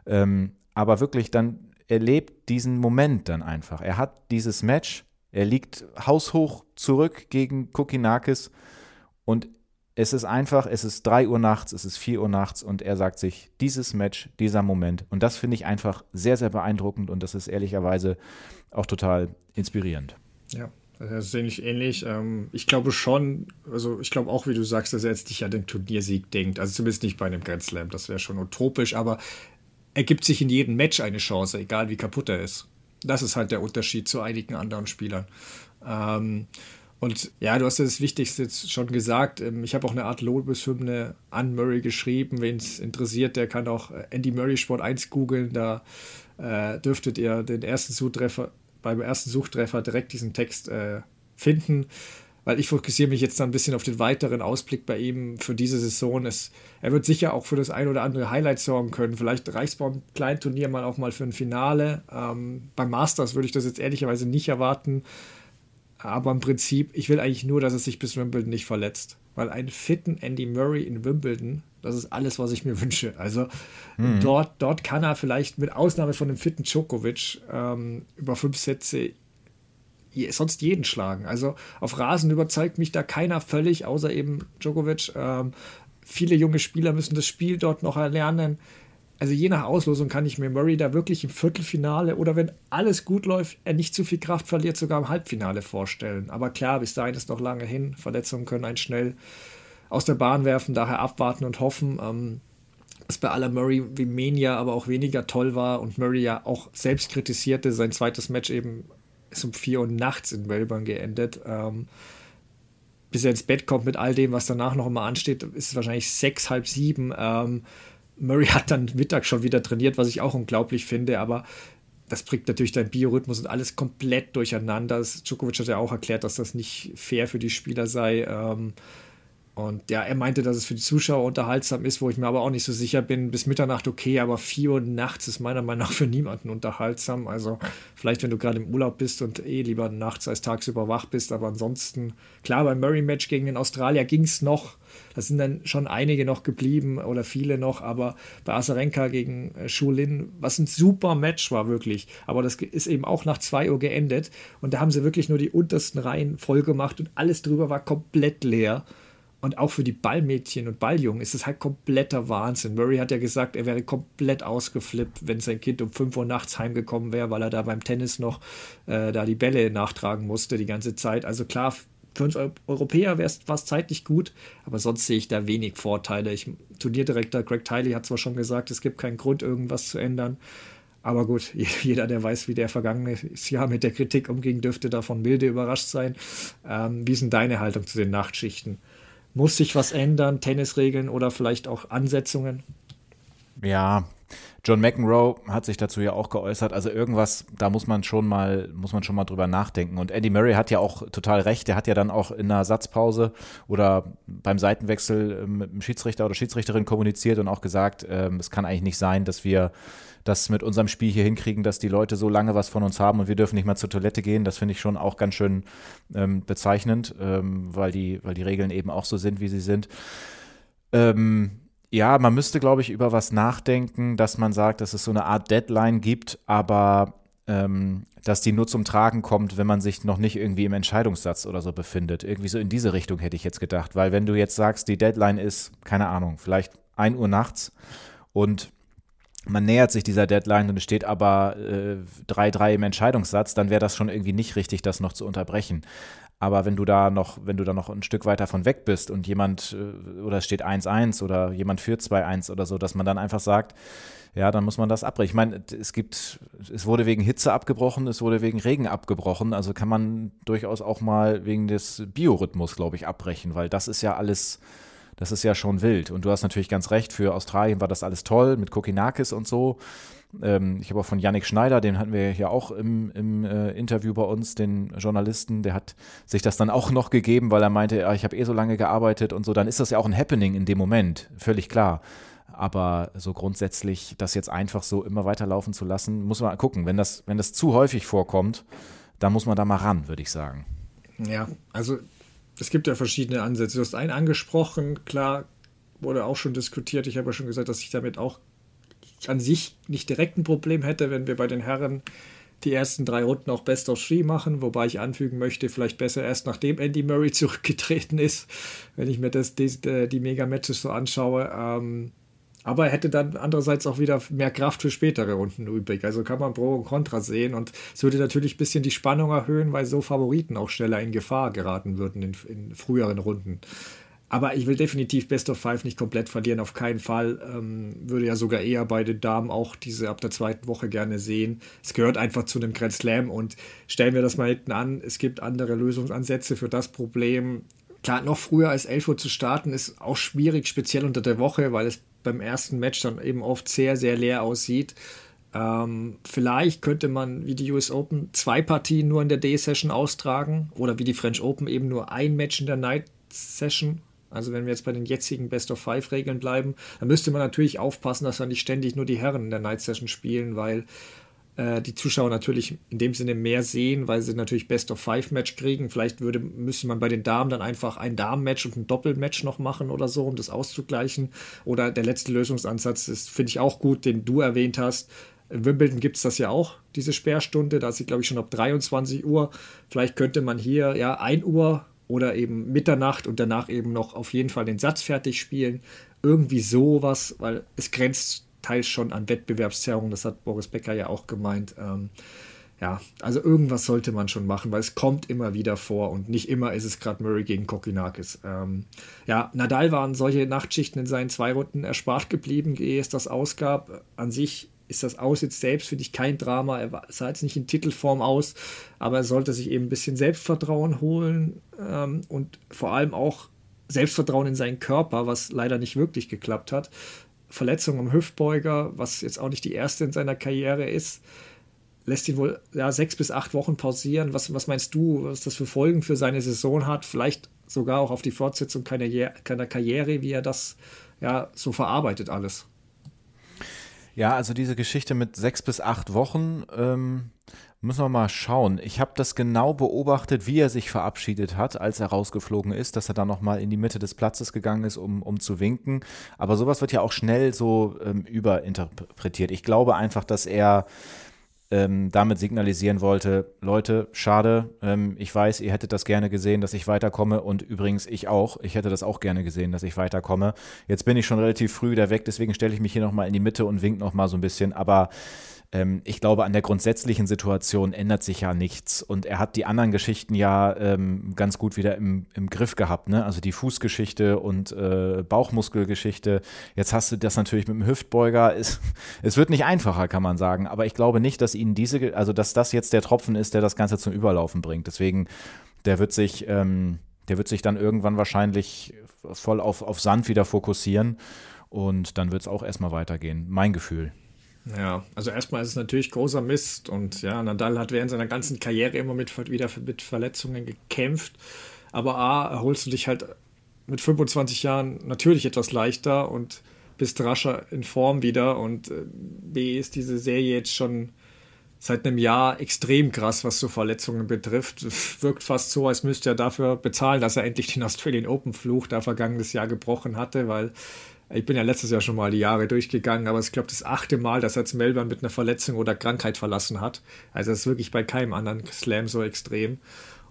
Ähm, aber wirklich dann er lebt diesen Moment dann einfach. Er hat dieses Match, er liegt haushoch zurück gegen Kokinakis und es ist einfach, es ist 3 Uhr nachts, es ist 4 Uhr nachts und er sagt sich, dieses Match, dieser Moment. Und das finde ich einfach sehr, sehr beeindruckend und das ist ehrlicherweise auch total inspirierend. Ja, das sehe ich ähnlich. Ähm, ich glaube schon, also ich glaube auch, wie du sagst, dass er jetzt nicht an den Turniersieg denkt. Also zumindest nicht bei einem Grand Slam, das wäre schon utopisch, aber ergibt sich in jedem Match eine Chance, egal wie kaputt er ist. Das ist halt der Unterschied zu einigen anderen Spielern. Ähm, und ja, du hast das Wichtigste jetzt schon gesagt. Ähm, ich habe auch eine Art Lobeshymne an Murray geschrieben. Wen es interessiert, der kann auch äh, Andy Murray Sport 1 googeln. Da äh, dürftet ihr den ersten Suchtreffer, beim ersten Suchtreffer direkt diesen Text äh, finden weil ich fokussiere mich jetzt dann ein bisschen auf den weiteren Ausblick bei ihm für diese Saison. Es, er wird sicher auch für das ein oder andere Highlight sorgen können. Vielleicht reicht es beim kleinen Turnier mal auch mal für ein Finale. Ähm, beim Masters würde ich das jetzt ehrlicherweise nicht erwarten. Aber im Prinzip, ich will eigentlich nur, dass er sich bis Wimbledon nicht verletzt. Weil einen fitten Andy Murray in Wimbledon, das ist alles, was ich mir wünsche. Also mhm. dort, dort kann er vielleicht mit Ausnahme von dem fitten Djokovic ähm, über fünf Sätze sonst jeden schlagen. Also auf Rasen überzeugt mich da keiner völlig, außer eben Djokovic. Ähm, viele junge Spieler müssen das Spiel dort noch erlernen also je nach Auslosung kann ich mir Murray da wirklich im Viertelfinale oder wenn alles gut läuft, er nicht zu viel Kraft verliert, sogar im Halbfinale vorstellen. Aber klar, bis dahin ist noch lange hin. Verletzungen können einen schnell aus der Bahn werfen, daher abwarten und hoffen. Ähm, was bei aller Murray wie Mania aber auch weniger toll war und Murray ja auch selbst kritisierte, sein zweites Match eben ist um 4 Uhr nachts in Melbourne geendet. Ähm, bis er ins Bett kommt mit all dem, was danach noch immer ansteht, ist es wahrscheinlich sechs, halb sieben. Ähm, Murray hat dann Mittag schon wieder trainiert, was ich auch unglaublich finde, aber das bringt natürlich dein Biorhythmus und alles komplett durcheinander. Djokovic hat ja auch erklärt, dass das nicht fair für die Spieler sei. Ähm, und ja, er meinte, dass es für die Zuschauer unterhaltsam ist, wo ich mir aber auch nicht so sicher bin. Bis Mitternacht okay, aber 4 Uhr nachts ist meiner Meinung nach für niemanden unterhaltsam. Also vielleicht, wenn du gerade im Urlaub bist und eh lieber nachts als tagsüber wach bist. Aber ansonsten, klar, beim Murray-Match gegen den Australier ging es noch. Da sind dann schon einige noch geblieben oder viele noch. Aber bei Asarenka gegen äh, Shulin, was ein super Match war wirklich. Aber das ist eben auch nach 2 Uhr geendet. Und da haben sie wirklich nur die untersten Reihen voll gemacht und alles drüber war komplett leer. Und auch für die Ballmädchen und Balljungen ist es halt kompletter Wahnsinn. Murray hat ja gesagt, er wäre komplett ausgeflippt, wenn sein Kind um 5 Uhr nachts heimgekommen wäre, weil er da beim Tennis noch äh, da die Bälle nachtragen musste die ganze Zeit. Also klar, für uns Europäer wäre es zeitlich gut, aber sonst sehe ich da wenig Vorteile. Ich, Turnierdirektor Greg Tiley hat zwar schon gesagt, es gibt keinen Grund, irgendwas zu ändern. Aber gut, jeder, der weiß, wie der vergangene Jahr mit der Kritik umging, dürfte davon milde überrascht sein. Ähm, wie ist denn deine Haltung zu den Nachtschichten? Muss sich was ändern, Tennisregeln oder vielleicht auch Ansetzungen? Ja, John McEnroe hat sich dazu ja auch geäußert. Also irgendwas, da muss man schon mal, muss man schon mal drüber nachdenken. Und Andy Murray hat ja auch total recht. Der hat ja dann auch in einer Satzpause oder beim Seitenwechsel ähm, mit dem Schiedsrichter oder Schiedsrichterin kommuniziert und auch gesagt, ähm, es kann eigentlich nicht sein, dass wir das mit unserem Spiel hier hinkriegen, dass die Leute so lange was von uns haben und wir dürfen nicht mal zur Toilette gehen. Das finde ich schon auch ganz schön ähm, bezeichnend, ähm, weil, die, weil die Regeln eben auch so sind, wie sie sind. Ähm, ja, man müsste, glaube ich, über was nachdenken, dass man sagt, dass es so eine Art Deadline gibt, aber ähm, dass die nur zum Tragen kommt, wenn man sich noch nicht irgendwie im Entscheidungssatz oder so befindet. Irgendwie so in diese Richtung hätte ich jetzt gedacht, weil wenn du jetzt sagst, die Deadline ist, keine Ahnung, vielleicht 1 Uhr nachts und man nähert sich dieser Deadline und es steht aber 3-3 äh, im Entscheidungssatz, dann wäre das schon irgendwie nicht richtig, das noch zu unterbrechen. Aber wenn du da noch, wenn du da noch ein Stück weiter von weg bist und jemand, äh, oder es steht 1-1 oder jemand führt 2-1 oder so, dass man dann einfach sagt, ja, dann muss man das abbrechen. Ich meine, es gibt, es wurde wegen Hitze abgebrochen, es wurde wegen Regen abgebrochen, also kann man durchaus auch mal wegen des Biorhythmus, glaube ich, abbrechen, weil das ist ja alles, das ist ja schon wild. Und du hast natürlich ganz recht, für Australien war das alles toll mit Kokinakis und so. Ähm, ich habe auch von Yannick Schneider, den hatten wir ja auch im, im äh, Interview bei uns, den Journalisten, der hat sich das dann auch noch gegeben, weil er meinte, ja, ich habe eh so lange gearbeitet und so. Dann ist das ja auch ein Happening in dem Moment, völlig klar. Aber so grundsätzlich, das jetzt einfach so immer weiterlaufen zu lassen, muss man gucken. Wenn das, wenn das zu häufig vorkommt, dann muss man da mal ran, würde ich sagen. Ja, also es gibt ja verschiedene Ansätze. Du hast einen angesprochen, klar, wurde auch schon diskutiert. Ich habe ja schon gesagt, dass ich damit auch an sich nicht direkt ein Problem hätte, wenn wir bei den Herren die ersten drei Runden auch Best of Three machen, wobei ich anfügen möchte, vielleicht besser erst nachdem Andy Murray zurückgetreten ist, wenn ich mir das, die, die Mega-Matches so anschaue. Ähm, aber er hätte dann andererseits auch wieder mehr Kraft für spätere Runden übrig. Also kann man Pro und Contra sehen. Und es würde natürlich ein bisschen die Spannung erhöhen, weil so Favoriten auch schneller in Gefahr geraten würden in, in früheren Runden. Aber ich will definitiv Best of Five nicht komplett verlieren, auf keinen Fall. Ähm, würde ja sogar eher bei den Damen auch diese ab der zweiten Woche gerne sehen. Es gehört einfach zu einem Grand Slam und stellen wir das mal hinten an. Es gibt andere Lösungsansätze für das Problem. Klar, noch früher als 11 Uhr zu starten ist auch schwierig, speziell unter der Woche, weil es beim ersten Match dann eben oft sehr, sehr leer aussieht. Ähm, vielleicht könnte man wie die US Open zwei Partien nur in der Day-Session austragen oder wie die French Open eben nur ein Match in der Night-Session. Also wenn wir jetzt bei den jetzigen Best-of-Five-Regeln bleiben, dann müsste man natürlich aufpassen, dass wir nicht ständig nur die Herren in der Night-Session spielen, weil äh, die Zuschauer natürlich in dem Sinne mehr sehen, weil sie natürlich Best of Five Match kriegen. Vielleicht würde, müsste man bei den Damen dann einfach ein Damen-Match und ein Doppelmatch noch machen oder so, um das auszugleichen. Oder der letzte Lösungsansatz ist, finde ich auch gut, den du erwähnt hast. In Wimbledon gibt es das ja auch, diese Sperrstunde. Da ist sie, glaube ich, schon ab 23 Uhr. Vielleicht könnte man hier ja 1 Uhr oder eben Mitternacht und danach eben noch auf jeden Fall den Satz fertig spielen. Irgendwie sowas, weil es grenzt teils schon an Wettbewerbszerrung, das hat Boris Becker ja auch gemeint. Ähm, ja, also irgendwas sollte man schon machen, weil es kommt immer wieder vor und nicht immer ist es gerade Murray gegen Kokinakis. Ähm, ja, Nadal waren solche Nachtschichten in seinen zwei Runden erspart geblieben, ehe es das ausgab. An sich ist das Aus jetzt selbst, finde ich, kein Drama. Er sah jetzt nicht in Titelform aus, aber er sollte sich eben ein bisschen Selbstvertrauen holen ähm, und vor allem auch Selbstvertrauen in seinen Körper, was leider nicht wirklich geklappt hat. Verletzung am Hüftbeuger, was jetzt auch nicht die erste in seiner Karriere ist, lässt ihn wohl ja, sechs bis acht Wochen pausieren. Was, was meinst du, was das für Folgen für seine Saison hat? Vielleicht sogar auch auf die Fortsetzung keiner, keiner Karriere, wie er das ja so verarbeitet alles. Ja, also diese Geschichte mit sechs bis acht Wochen, ähm, Müssen wir mal schauen. Ich habe das genau beobachtet, wie er sich verabschiedet hat, als er rausgeflogen ist, dass er dann nochmal in die Mitte des Platzes gegangen ist, um, um zu winken. Aber sowas wird ja auch schnell so ähm, überinterpretiert. Ich glaube einfach, dass er ähm, damit signalisieren wollte, Leute, schade, ähm, ich weiß, ihr hättet das gerne gesehen, dass ich weiterkomme und übrigens ich auch, ich hätte das auch gerne gesehen, dass ich weiterkomme. Jetzt bin ich schon relativ früh wieder weg, deswegen stelle ich mich hier nochmal in die Mitte und wink nochmal so ein bisschen, aber ähm, ich glaube, an der grundsätzlichen Situation ändert sich ja nichts. Und er hat die anderen Geschichten ja ähm, ganz gut wieder im, im Griff gehabt. Ne? Also die Fußgeschichte und äh, Bauchmuskelgeschichte. Jetzt hast du das natürlich mit dem Hüftbeuger. Es, es wird nicht einfacher, kann man sagen. Aber ich glaube nicht, dass ihnen diese, also dass das jetzt der Tropfen ist, der das Ganze zum Überlaufen bringt. Deswegen, der wird sich, ähm, der wird sich dann irgendwann wahrscheinlich voll auf, auf Sand wieder fokussieren. Und dann wird es auch erstmal weitergehen. Mein Gefühl. Ja, also erstmal ist es natürlich großer Mist und ja, Nadal hat während seiner ganzen Karriere immer mit, wieder mit Verletzungen gekämpft. Aber A, erholst du dich halt mit 25 Jahren natürlich etwas leichter und bist rascher in Form wieder. Und äh, B ist diese Serie jetzt schon seit einem Jahr extrem krass, was so Verletzungen betrifft. Wirkt fast so, als müsste er dafür bezahlen, dass er endlich den Australian Open Fluch da vergangenes Jahr gebrochen hatte, weil ich bin ja letztes Jahr schon mal die Jahre durchgegangen, aber ich glaube, das achte Mal, dass er jetzt Melbourne mit einer Verletzung oder Krankheit verlassen hat. Also das ist wirklich bei keinem anderen Slam so extrem.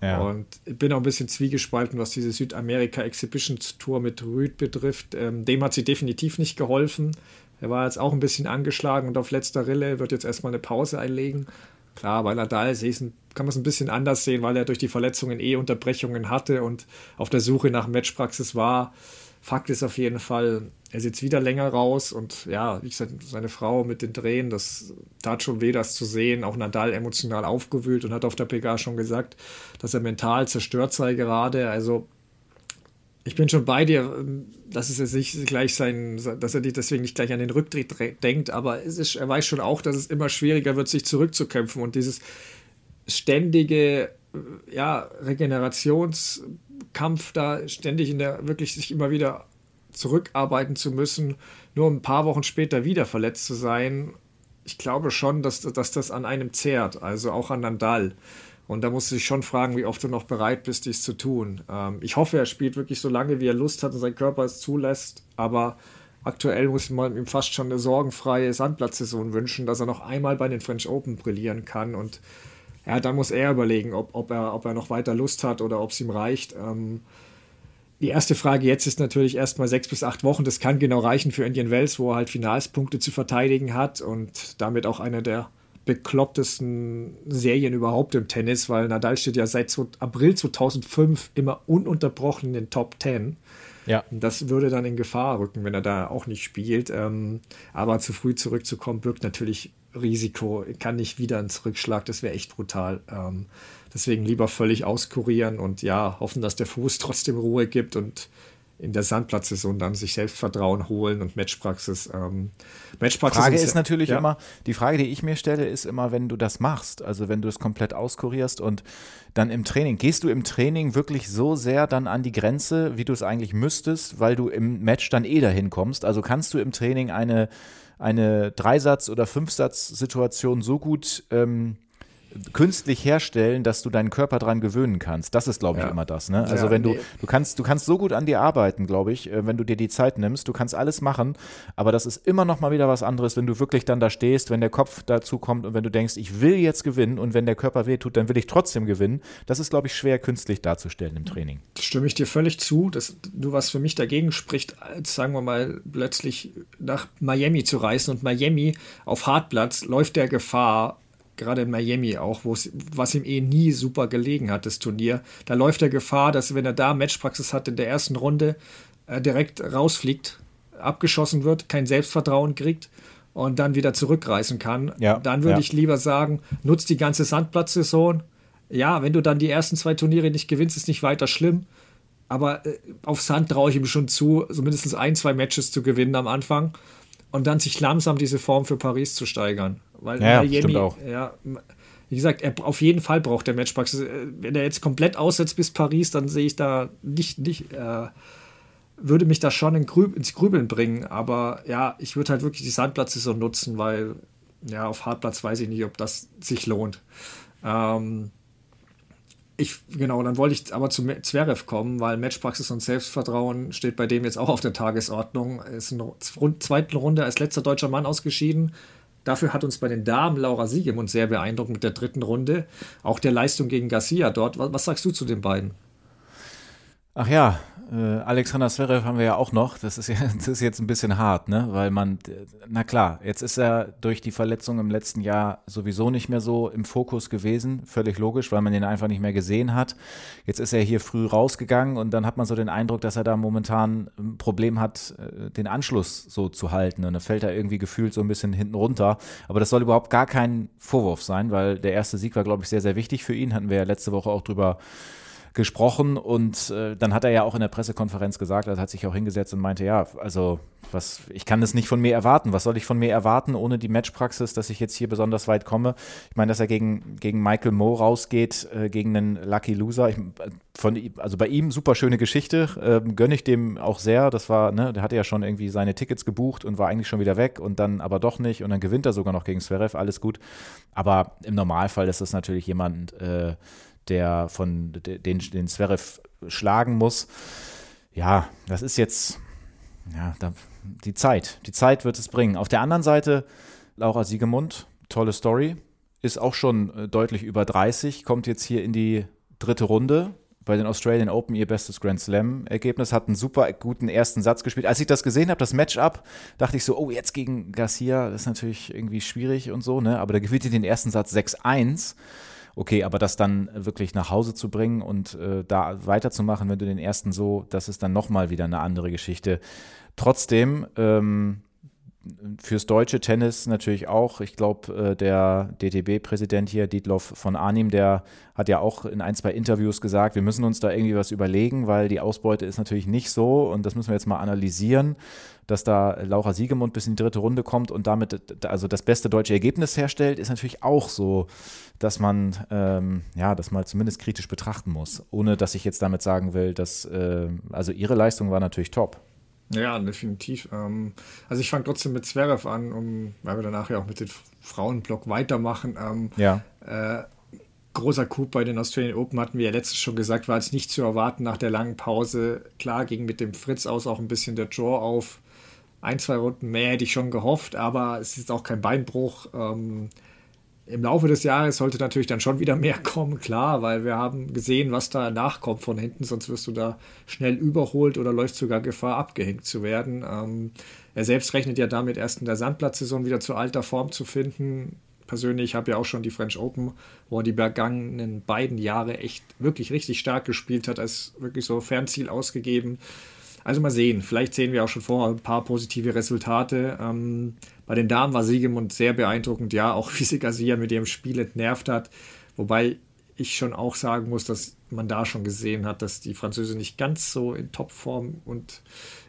Ja. Und ich bin auch ein bisschen zwiegespalten, was diese Südamerika Exhibitions Tour mit Rüd betrifft. Ähm, dem hat sie definitiv nicht geholfen. Er war jetzt auch ein bisschen angeschlagen und auf letzter Rille wird jetzt erstmal eine Pause einlegen. Klar, bei Nadal kann man es ein bisschen anders sehen, weil er durch die Verletzungen eh Unterbrechungen hatte und auf der Suche nach Matchpraxis war. Fakt ist auf jeden Fall, er sitzt wieder länger raus und ja, wie gesagt, seine Frau mit den Drehen, das tat schon weh, das zu sehen. Auch Nadal emotional aufgewühlt und hat auf der PK schon gesagt, dass er mental zerstört sei gerade. Also ich bin schon bei dir, dass es jetzt nicht gleich sein, dass er deswegen nicht gleich an den Rücktritt denkt, aber ist, er weiß schon auch, dass es immer schwieriger wird, sich zurückzukämpfen und dieses ständige ja, Regenerationskampf da ständig in der wirklich sich immer wieder zurückarbeiten zu müssen, nur ein paar Wochen später wieder verletzt zu sein, ich glaube schon, dass, dass das an einem zehrt, also auch an Nadal. Und da musst du dich schon fragen, wie oft du noch bereit bist, dies zu tun. Ähm, ich hoffe, er spielt wirklich so lange, wie er Lust hat und sein Körper es zulässt. Aber aktuell muss man ihm fast schon eine sorgenfreie Sandplatzsaison wünschen, dass er noch einmal bei den French Open brillieren kann. Und ja, dann muss er überlegen, ob, ob, er, ob er noch weiter Lust hat oder ob es ihm reicht. Ähm, die erste Frage jetzt ist natürlich erstmal sechs bis acht Wochen. Das kann genau reichen für Indian Wells, wo er halt Finalspunkte zu verteidigen hat und damit auch einer der beklopptesten Serien überhaupt im Tennis, weil Nadal steht ja seit April 2005 immer ununterbrochen in den Top 10. Ja. Das würde dann in Gefahr rücken, wenn er da auch nicht spielt. Ähm, aber zu früh zurückzukommen, birgt natürlich Risiko. Kann nicht wieder ins Rückschlag, das wäre echt brutal. Ähm, Deswegen lieber völlig auskurieren und ja, hoffen, dass der Fuß trotzdem Ruhe gibt und in der Sandplatzsaison dann sich Selbstvertrauen holen und Matchpraxis. Ähm, Matchpraxis Frage ist, ist natürlich ja. immer, die Frage, die ich mir stelle, ist immer, wenn du das machst, also wenn du es komplett auskurierst und dann im Training, gehst du im Training wirklich so sehr dann an die Grenze, wie du es eigentlich müsstest, weil du im Match dann eh dahin kommst? Also kannst du im Training eine eine Dreisatz- oder Fünfsatz-Situation so gut ähm, künstlich herstellen, dass du deinen Körper dran gewöhnen kannst. Das ist, glaube ich, ja. immer das. Ne? Also ja, wenn du, nee. du kannst, du kannst so gut an dir arbeiten, glaube ich, äh, wenn du dir die Zeit nimmst. Du kannst alles machen, aber das ist immer noch mal wieder was anderes, wenn du wirklich dann da stehst, wenn der Kopf dazu kommt und wenn du denkst, ich will jetzt gewinnen und wenn der Körper wehtut, dann will ich trotzdem gewinnen. Das ist, glaube ich, schwer künstlich darzustellen im Training. Das stimme ich dir völlig zu. Das, nur was für mich dagegen spricht, als sagen wir mal, plötzlich nach Miami zu reisen und Miami auf Hartplatz läuft der Gefahr, gerade in Miami auch, was ihm eh nie super gelegen hat, das Turnier. Da läuft er Gefahr, dass wenn er da Matchpraxis hat in der ersten Runde, äh, direkt rausfliegt, abgeschossen wird, kein Selbstvertrauen kriegt und dann wieder zurückreißen kann. Ja, dann würde ja. ich lieber sagen, nutzt die ganze Sandplatzsaison. Ja, wenn du dann die ersten zwei Turniere nicht gewinnst, ist nicht weiter schlimm. Aber äh, auf Sand traue ich ihm schon zu, so mindestens ein, zwei Matches zu gewinnen am Anfang und dann sich langsam diese Form für Paris zu steigern. Weil ja, Miami, auch. ja, wie gesagt, er, auf jeden Fall braucht der Matchpraxis. Äh, wenn er jetzt komplett aussetzt bis Paris, dann sehe ich da nicht, nicht äh, würde mich das schon in Grüb ins Grübeln bringen. Aber ja, ich würde halt wirklich die Sandplätze so nutzen, weil ja, auf Hartplatz weiß ich nicht, ob das sich lohnt. Ähm, ich, genau, dann wollte ich aber zu Zverev kommen, weil Matchpraxis und Selbstvertrauen steht bei dem jetzt auch auf der Tagesordnung. Er ist in der zweiten Runde als letzter deutscher Mann ausgeschieden. Dafür hat uns bei den Damen Laura Siegemund sehr beeindruckt mit der dritten Runde. Auch der Leistung gegen Garcia dort. Was, was sagst du zu den beiden? Ach ja, äh, Alexander Zverev haben wir ja auch noch. Das ist, ja, das ist jetzt ein bisschen hart, ne? Weil man, na klar, jetzt ist er durch die Verletzung im letzten Jahr sowieso nicht mehr so im Fokus gewesen. Völlig logisch, weil man ihn einfach nicht mehr gesehen hat. Jetzt ist er hier früh rausgegangen und dann hat man so den Eindruck, dass er da momentan ein Problem hat, äh, den Anschluss so zu halten. Und dann fällt er irgendwie gefühlt so ein bisschen hinten runter. Aber das soll überhaupt gar kein Vorwurf sein, weil der erste Sieg war, glaube ich, sehr, sehr wichtig für ihn. Hatten wir ja letzte Woche auch drüber gesprochen und äh, dann hat er ja auch in der Pressekonferenz gesagt, er hat sich auch hingesetzt und meinte, ja, also was, ich kann das nicht von mir erwarten. Was soll ich von mir erwarten ohne die Matchpraxis, dass ich jetzt hier besonders weit komme? Ich meine, dass er gegen, gegen Michael Moe rausgeht, äh, gegen einen Lucky Loser. Ich, von, also bei ihm super schöne Geschichte, äh, gönne ich dem auch sehr. Das war, ne, der hatte ja schon irgendwie seine Tickets gebucht und war eigentlich schon wieder weg und dann aber doch nicht und dann gewinnt er sogar noch gegen Zverev, alles gut. Aber im Normalfall ist das natürlich jemand, äh, der von den, den Zverev schlagen muss. Ja, das ist jetzt ja, da, die Zeit. Die Zeit wird es bringen. Auf der anderen Seite Laura Siegemund, tolle Story, ist auch schon äh, deutlich über 30, kommt jetzt hier in die dritte Runde bei den Australian Open ihr bestes Grand Slam-Ergebnis, hat einen super guten ersten Satz gespielt. Als ich das gesehen habe, das Matchup, dachte ich so, oh, jetzt gegen Garcia, das ist natürlich irgendwie schwierig und so, ne? Aber da gewinnt ihr den ersten Satz 6-1 okay, aber das dann wirklich nach Hause zu bringen und äh, da weiterzumachen, wenn du den ersten so, das ist dann nochmal wieder eine andere Geschichte. Trotzdem, ähm, fürs deutsche Tennis natürlich auch. Ich glaube, äh, der DTB-Präsident hier, Dietloff von Arnim, der hat ja auch in ein, zwei Interviews gesagt, wir müssen uns da irgendwie was überlegen, weil die Ausbeute ist natürlich nicht so und das müssen wir jetzt mal analysieren dass da Laura Siegemund bis in die dritte Runde kommt und damit also das beste deutsche Ergebnis herstellt, ist natürlich auch so, dass man ähm, ja das mal zumindest kritisch betrachten muss, ohne dass ich jetzt damit sagen will, dass äh, also ihre Leistung war natürlich top. Ja, definitiv. Ähm, also ich fange trotzdem mit Zverev an, um, weil wir danach ja auch mit dem Frauenblock weitermachen. Ähm, ja. Äh, großer Coup bei den Australian Open hatten wir ja letztens schon gesagt, war jetzt nicht zu erwarten nach der langen Pause. Klar ging mit dem Fritz aus auch ein bisschen der Draw auf ein, zwei Runden mehr hätte ich schon gehofft, aber es ist auch kein Beinbruch. Ähm, Im Laufe des Jahres sollte natürlich dann schon wieder mehr kommen, klar, weil wir haben gesehen, was da nachkommt von hinten, sonst wirst du da schnell überholt oder läuft sogar Gefahr, abgehängt zu werden. Ähm, er selbst rechnet ja damit, erst in der Sandplatzsaison wieder zu alter Form zu finden. Persönlich habe ja auch schon die French Open, wo er die vergangenen beiden Jahre echt wirklich richtig stark gespielt hat, als wirklich so Fernziel ausgegeben. Also mal sehen, vielleicht sehen wir auch schon vorher ein paar positive Resultate. Ähm, bei den Damen war Siegemund sehr beeindruckend, ja, auch wie sie Garcia mit ihrem Spiel entnervt hat. Wobei ich schon auch sagen muss, dass man da schon gesehen hat, dass die Französin nicht ganz so in Topform und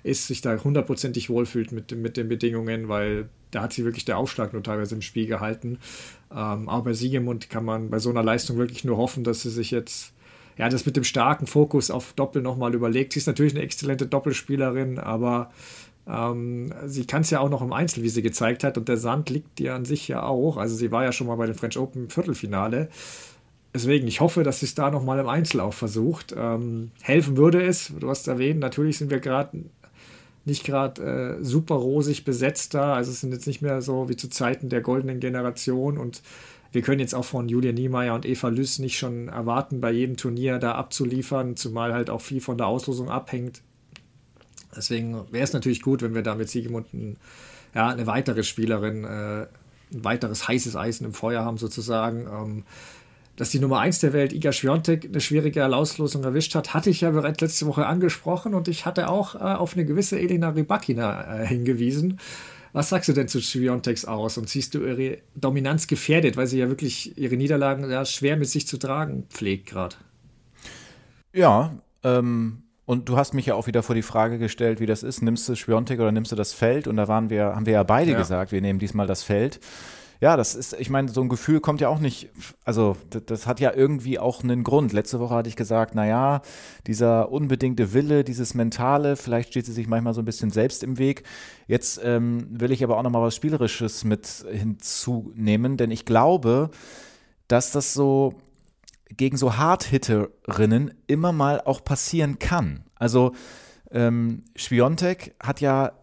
ist, sich da hundertprozentig wohlfühlt mit, mit den Bedingungen, weil da hat sie wirklich der Aufschlag nur teilweise im Spiel gehalten. Ähm, aber bei Siegemund kann man bei so einer Leistung wirklich nur hoffen, dass sie sich jetzt ja, das mit dem starken Fokus auf Doppel nochmal überlegt. Sie ist natürlich eine exzellente Doppelspielerin, aber Ähm, sie kann es ja auch noch im Einzel, wie sie gezeigt hat, und der Sand liegt ihr an sich ja auch. Also sie war ja schon mal bei den French Open Viertelfinale. Deswegen, ich hoffe, dass sie es da nochmal im Einzel auch versucht. Ähm, helfen würde es, du hast erwähnt, natürlich sind wir gerade nicht gerade äh, super rosig besetzt da. Also es sind jetzt nicht mehr so wie zu Zeiten der goldenen Generation und wir können jetzt auch von Julia Niemeyer und Eva Lüss nicht schon erwarten, bei jedem Turnier da abzuliefern, zumal halt auch viel von der Auslosung abhängt. Deswegen wäre es natürlich gut, wenn wir da mit Siegemund ein, ja, eine weitere Spielerin, äh, ein weiteres heißes Eisen im Feuer haben sozusagen. Ähm, dass die Nummer 1 der Welt, Iga Świątek, eine schwierige Auslosung erwischt hat, hatte ich ja bereits letzte Woche angesprochen und ich hatte auch äh, auf eine gewisse Elena Rybakina äh, hingewiesen. Was sagst du denn zu Świąteks aus und siehst du ihre Dominanz gefährdet, weil sie ja wirklich ihre Niederlagen ja, schwer mit sich zu tragen pflegt gerade? Ja, ähm, und du hast mich ja auch wieder vor die Frage gestellt, wie das ist. Nimmst du Schwiontek oder nimmst du das Feld? Und da waren wir, haben wir ja beide ja. gesagt, wir nehmen diesmal das Feld ja, das ist, ich meine, so ein Gefühl kommt ja auch nicht, also das, das, hat ja irgendwie auch einen Grund. Letzte Woche hatte ich gesagt, naja, dieser unbedingte Wille, dieses Mentale, vielleicht steht sie sich manchmal so ein bisschen selbst im Weg. Jetzt ähm, will ich aber auch nochmal was Spielerisches mit hinzunehmen, denn ich glaube, dass das so gegen so Hardhitterinnen immer mal auch passieren kann. Also ähm, Schwiontek hat ja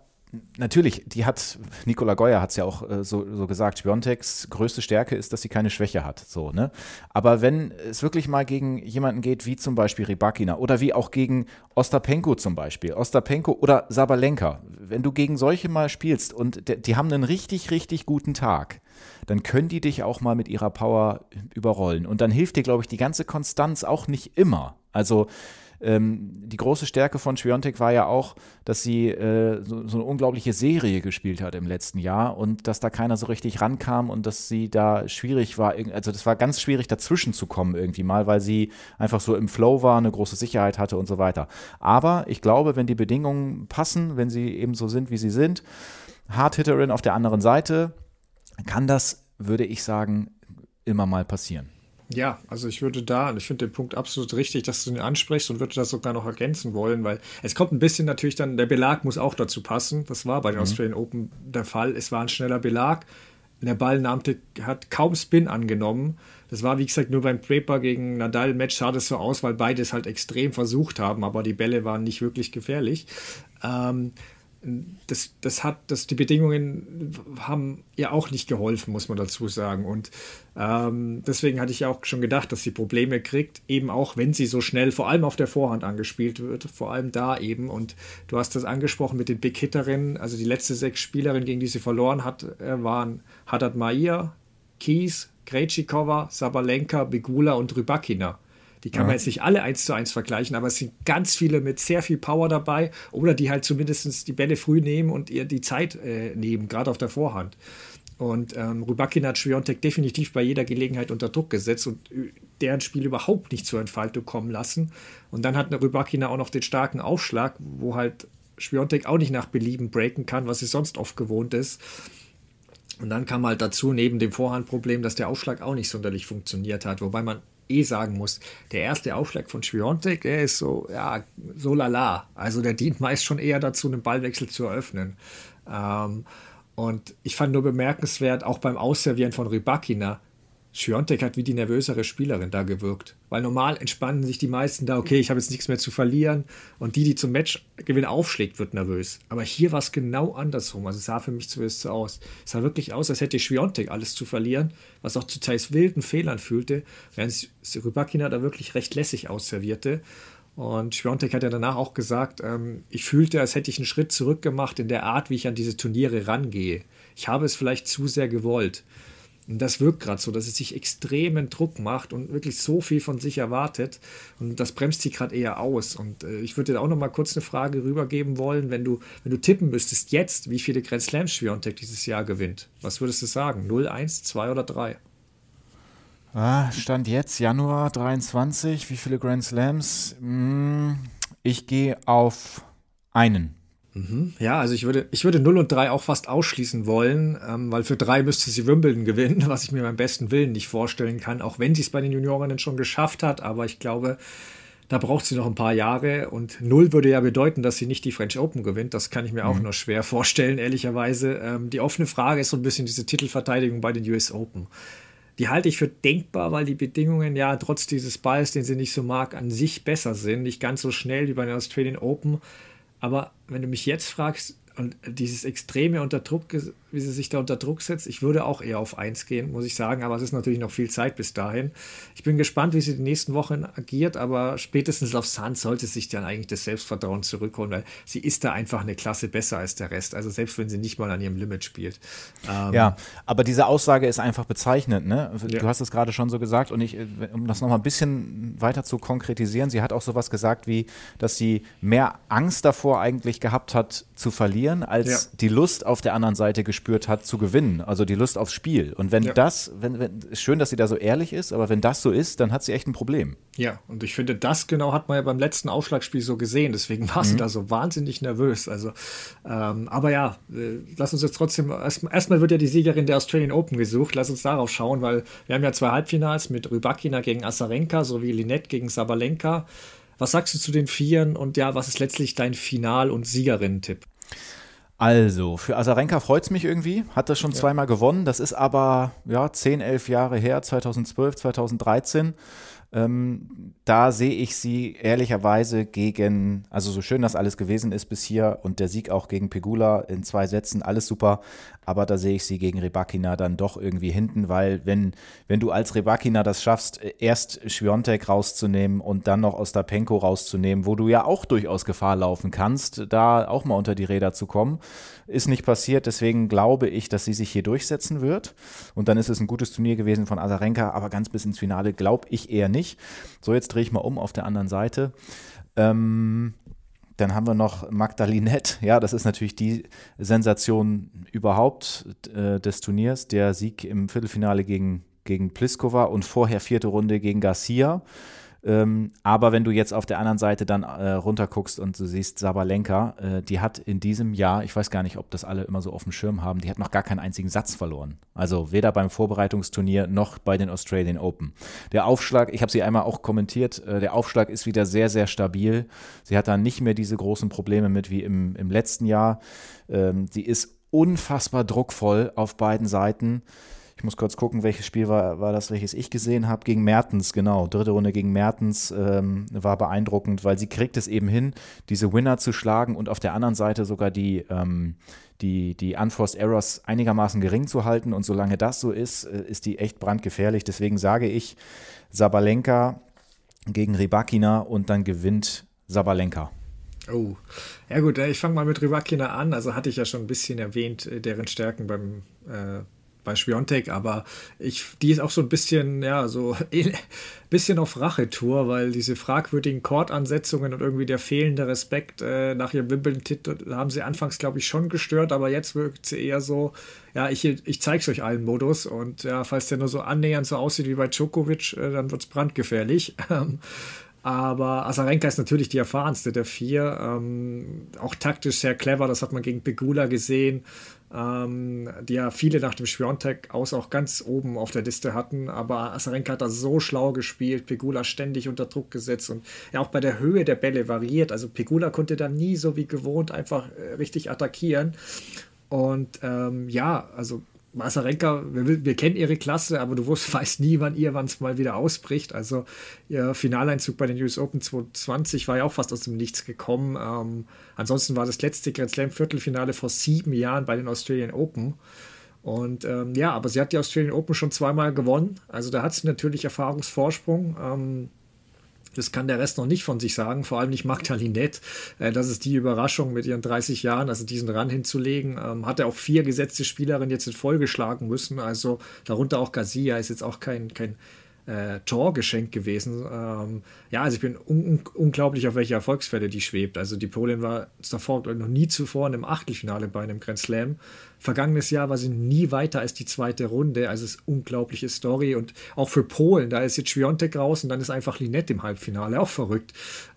natürlich, die hat, Nikola Goya hat es ja auch äh, so, so gesagt, Spiontex größte Stärke ist, dass sie keine Schwäche hat. So, ne? Aber wenn es wirklich mal gegen jemanden geht, wie zum Beispiel Rybakina oder wie auch gegen Ostapenko zum Beispiel, Ostapenko oder Sabalenka, wenn du gegen solche mal spielst und die haben einen richtig, richtig guten Tag, dann können die dich auch mal mit ihrer Power überrollen. Und dann hilft dir, glaube ich, die ganze Konstanz auch nicht immer. Also ähm, die große Stärke von Schwiontek war ja auch, dass sie äh, so, so, eine unglaubliche Serie gespielt hat im letzten Jahr und dass da keiner so richtig rankam und dass sie da schwierig war. Also das war ganz schwierig dazwischen zu kommen irgendwie mal, weil sie einfach so im Flow war, eine große Sicherheit hatte und so weiter. Aber ich glaube, wenn die Bedingungen passen, wenn sie eben so sind, wie sie sind, Hardhitterin auf der anderen Seite, kann das, würde ich sagen, immer mal passieren. Ja, also ich würde da, und ich finde den Punkt absolut richtig, dass du ihn ansprichst und würde das sogar noch ergänzen wollen, weil es kommt ein bisschen natürlich dann, der Belag muss auch dazu passen. Das war bei den mhm. Australian Open der Fall. Es war ein schneller Belag. Der Ball nahmte, hat kaum Spin angenommen. Das war, wie gesagt, nur beim Draper gegen Nadal-Match sah das so aus, weil beide es halt extrem versucht haben, aber die Bälle waren nicht wirklich gefährlich. Ähm, das, das hat, das, die Bedingungen haben ihr auch nicht geholfen, muss man dazu sagen. Und ähm, deswegen hatte ich auch schon gedacht, dass sie Probleme kriegt, eben auch wenn sie so schnell, vor allem auf der Vorhand angespielt wird, vor allem da eben. Und du hast das angesprochen mit den Big Hitterinnen, also die letzte sechs Spielerinnen, gegen die sie verloren hat, äh, waren Haddad Maia, Kies, Krejcikova, Sabalenka, Bigula und Rybakina. Die kann ja. man jetzt nicht alle eins zu eins vergleichen, aber es sind ganz viele mit sehr viel Power dabei oder die halt zumindest die Bälle früh nehmen und ihr die Zeit äh, nehmen, gerade auf der Vorhand. Und ähm, Rybakina hat Schwiontek definitiv bei jeder Gelegenheit unter Druck gesetzt und äh, deren Spiel überhaupt nicht zur Entfaltung kommen lassen. Und dann hat eine Rybakina auch noch den starken Aufschlag, wo halt Schwiontek auch nicht nach Belieben breaken kann, was sie sonst oft gewohnt ist. Und dann kam halt dazu, neben dem Vorhandproblem, dass der Aufschlag auch nicht sonderlich funktioniert hat. Wobei man eh sagen muss, der erste Aufschlag von Schwiontek, der ist so, ja, so lala. Also der dient meist schon eher dazu, einen Ballwechsel zu eröffnen. Ähm, und ich fand nur bemerkenswert, auch beim Ausservieren von Rybakina, Schiontek hat wie die nervösere Spielerin da gewirkt. Weil normal entspannen sich die meisten da, okay, ich habe jetzt nichts mehr zu verlieren. Und die, die zum Matchgewinn aufschlägt, wird nervös. Aber hier war es genau andersrum. Also es sah für mich zumindest so aus. Es sah wirklich aus, als hätte Schiontek alles zu verlieren, was auch zu teils wilden Fehlern fühlte, während Rybakina da wirklich recht lässig ausservierte. Und Schwiontek hat ja danach auch gesagt, ähm, ich fühlte, als hätte ich einen Schritt zurück gemacht in der Art, wie ich an diese Turniere rangehe. Ich habe es vielleicht zu sehr gewollt. Und das wirkt gerade so, dass es sich extremen Druck macht und wirklich so viel von sich erwartet. Und das bremst sie gerade eher aus. Und äh, ich würde dir auch noch mal kurz eine Frage rübergeben wollen, wenn du, wenn du tippen müsstest jetzt, wie viele Grand Slams Schwiontek dieses Jahr gewinnt. Was würdest du sagen? 0, 1, 2 oder 3? Ah, Stand jetzt Januar 23. Wie viele Grand Slams? Hm, ich gehe auf einen. Mhm. Ja, also ich würde, ich würde 0 und 3 auch fast ausschließen wollen, ähm, weil für 3 müsste sie Wimbledon gewinnen, was ich mir beim besten Willen nicht vorstellen kann, auch wenn sie es bei den Juniorinnen schon geschafft hat. Aber ich glaube, da braucht sie noch ein paar Jahre und null würde ja bedeuten, dass sie nicht die French Open gewinnt. Das kann ich mir mhm. auch nur schwer vorstellen, ehrlicherweise. Ähm, die offene Frage ist so ein bisschen diese Titelverteidigung bei den US Open. Die halte ich für denkbar, weil die Bedingungen ja trotz dieses Balls, den sie nicht so mag, an sich besser sind. Nicht ganz so schnell wie bei den Australian Open. Aber wenn du mich jetzt fragst, und dieses extreme unter Druck, wie sie sich da unter Druck setzt, ich würde auch eher auf 1 gehen, muss ich sagen, aber es ist natürlich noch viel Zeit bis dahin. Ich bin gespannt, wie sie die nächsten Wochen agiert, aber spätestens auf Sand sollte sich dann eigentlich das Selbstvertrauen zurückholen, weil sie ist da einfach eine Klasse besser als der Rest, also selbst wenn sie nicht mal an ihrem Limit spielt. Ähm, ja, aber diese Aussage ist einfach bezeichnend, ne? Du ja. hast es gerade schon so gesagt und ich, um das nochmal ein bisschen weiter zu konkretisieren, sie hat auch sowas gesagt wie, dass sie mehr Angst davor eigentlich gehabt hat, zu verlieren, als ja. die Lust auf der anderen Seite gespürt hat, zu gewinnen. Also die Lust aufs Spiel. Und wenn ja. das, wenn, wenn, schön, dass sie da so ehrlich ist, aber wenn das so ist, dann hat sie echt ein Problem. Ja, und ich finde, das genau hat man ja beim letzten Aufschlagspiel so gesehen. Deswegen war mhm. sie da so wahnsinnig nervös. Also, ähm, aber ja, äh, lass uns jetzt trotzdem, erstmal erst wird ja die Siegerin der Australian Open gesucht. Lass uns darauf schauen, weil wir haben ja zwei Halbfinals mit Rybakina gegen Asarenka sowie Linette gegen Sabalenka. Was sagst du zu den Vieren und ja, was ist letztlich dein Final- und Siegerinnen-Tipp? Also, für Asarenka freut es mich irgendwie. Hat das schon ja. zweimal gewonnen. Das ist aber ja, 10, 11 Jahre her, 2012, 2013. Ähm, da sehe ich sie ehrlicherweise gegen, also so schön das alles gewesen ist bis hier und der Sieg auch gegen Pegula in zwei Sätzen, alles super, aber da sehe ich sie gegen Rebakina dann doch irgendwie hinten, weil wenn, wenn du als Rebakina das schaffst, erst Schwiontek rauszunehmen und dann noch Ostapenko rauszunehmen, wo du ja auch durchaus Gefahr laufen kannst, da auch mal unter die Räder zu kommen, ist nicht passiert, deswegen glaube ich, dass sie sich hier durchsetzen wird. Und dann ist es ein gutes Turnier gewesen von Azarenka, aber ganz bis ins Finale glaube ich eher nicht nicht. So, jetzt drehe ich mal um auf der anderen Seite. Ähm, dann haben wir noch Magdalinette. Ja, das ist natürlich die Sensation überhaupt äh, des Turniers. Der Sieg im Viertelfinale gegen, gegen Pliskova und vorher vierte Runde gegen Garcia. Ähm, aber wenn du jetzt auf der anderen Seite dann äh, runterguckst und du siehst Sabalenka, äh, die hat in diesem Jahr, ich weiß gar nicht, ob das alle immer so auf dem Schirm haben, die hat noch gar keinen einzigen Satz verloren. Also weder beim Vorbereitungsturnier noch bei den Australian Open. Der Aufschlag, ich habe sie einmal auch kommentiert, äh, der Aufschlag ist wieder sehr, sehr stabil. Sie hat da nicht mehr diese großen Probleme mit wie im, im letzten Jahr. Ähm, sie ist unfassbar druckvoll auf beiden Seiten. Ich muss kurz gucken, welches Spiel war, war das, welches ich gesehen habe. Gegen Mertens, genau. Dritte Runde gegen Mertens ähm, war beeindruckend, weil sie kriegt es eben hin, diese Winner zu schlagen und auf der anderen Seite sogar die, ähm, die, die Unforced Errors einigermaßen gering zu halten. Und solange das so ist, äh, ist die echt brandgefährlich. Deswegen sage ich Sabalenka gegen Rybakina und dann gewinnt Sabalenka. Oh, ja gut, äh, ich fange mal mit Rybakina an. Also hatte ich ja schon ein bisschen erwähnt, äh, deren Stärken beim äh, bei Spiontek, aber ich, die ist auch so ein bisschen, ja, so ein bisschen auf Rachetour, weil diese fragwürdigen Chordansetzungen und irgendwie der fehlende Respekt äh, nach ihrem Wimbledon-Titel haben sie anfangs, glaube ich, schon gestört, aber jetzt wirkt sie eher so, ja, ich, ich zeig's euch allen Modus und ja, falls der nur so annähernd so aussieht wie bei Djokovic, äh, dann wird's brandgefährlich. Aber Asarenka ist natürlich die erfahrenste der vier. Ähm, auch taktisch sehr clever, das hat man gegen Pegula gesehen ähm, die ja viele nach dem Schwiontek aus auch ganz oben auf der Liste hatten. Aber Asarenka hat da so schlau gespielt, Pegula ständig unter Druck gesetzt und ja auch bei der Höhe der Bälle variiert. Also Pegula konnte da nie so wie gewohnt einfach äh, richtig attackieren. Und ähm, ja, also Masarenka, wir, wir, kennen ihre Klasse, aber du weißt nie, wann ihr wann es mal wieder ausbricht. Also ihr Finaleinzug bei den US Open 2020 war ja auch fast aus dem Nichts gekommen. Ähm, ansonsten war das letzte Grand Slam Viertelfinale vor sieben Jahren bei den Australian Open. Und ähm, ja, aber sie hat die Australian Open schon zweimal gewonnen. Also da hat sie natürlich Erfahrungsvorsprung. Ähm, das kann der Rest noch nicht von sich sagen, vor allem nicht Magdalinette. Äh, das ist die Überraschung mit ihren 30 Jahren, also diesen Run hinzulegen. Ähm, hat er auch vier gesetzte Spielerinnen jetzt in Folge schlagen müssen. Also darunter auch Garcia ist jetzt auch kein, kein äh, Torgeschenk gewesen. Ähm, ja, also ich bin un unglaublich, auf welche Erfolgsfälle die schwebt. Also die Polin war davor noch nie zuvor in einem Achtelfinale bei einem Grand Slam. Vergangenes Jahr war sie nie weiter als die zweite Runde. Also es ist eine unglaubliche Story. Und auch für Polen, da ist jetzt Schwiontek raus und dann ist einfach Linette im Halbfinale. Auch verrückt.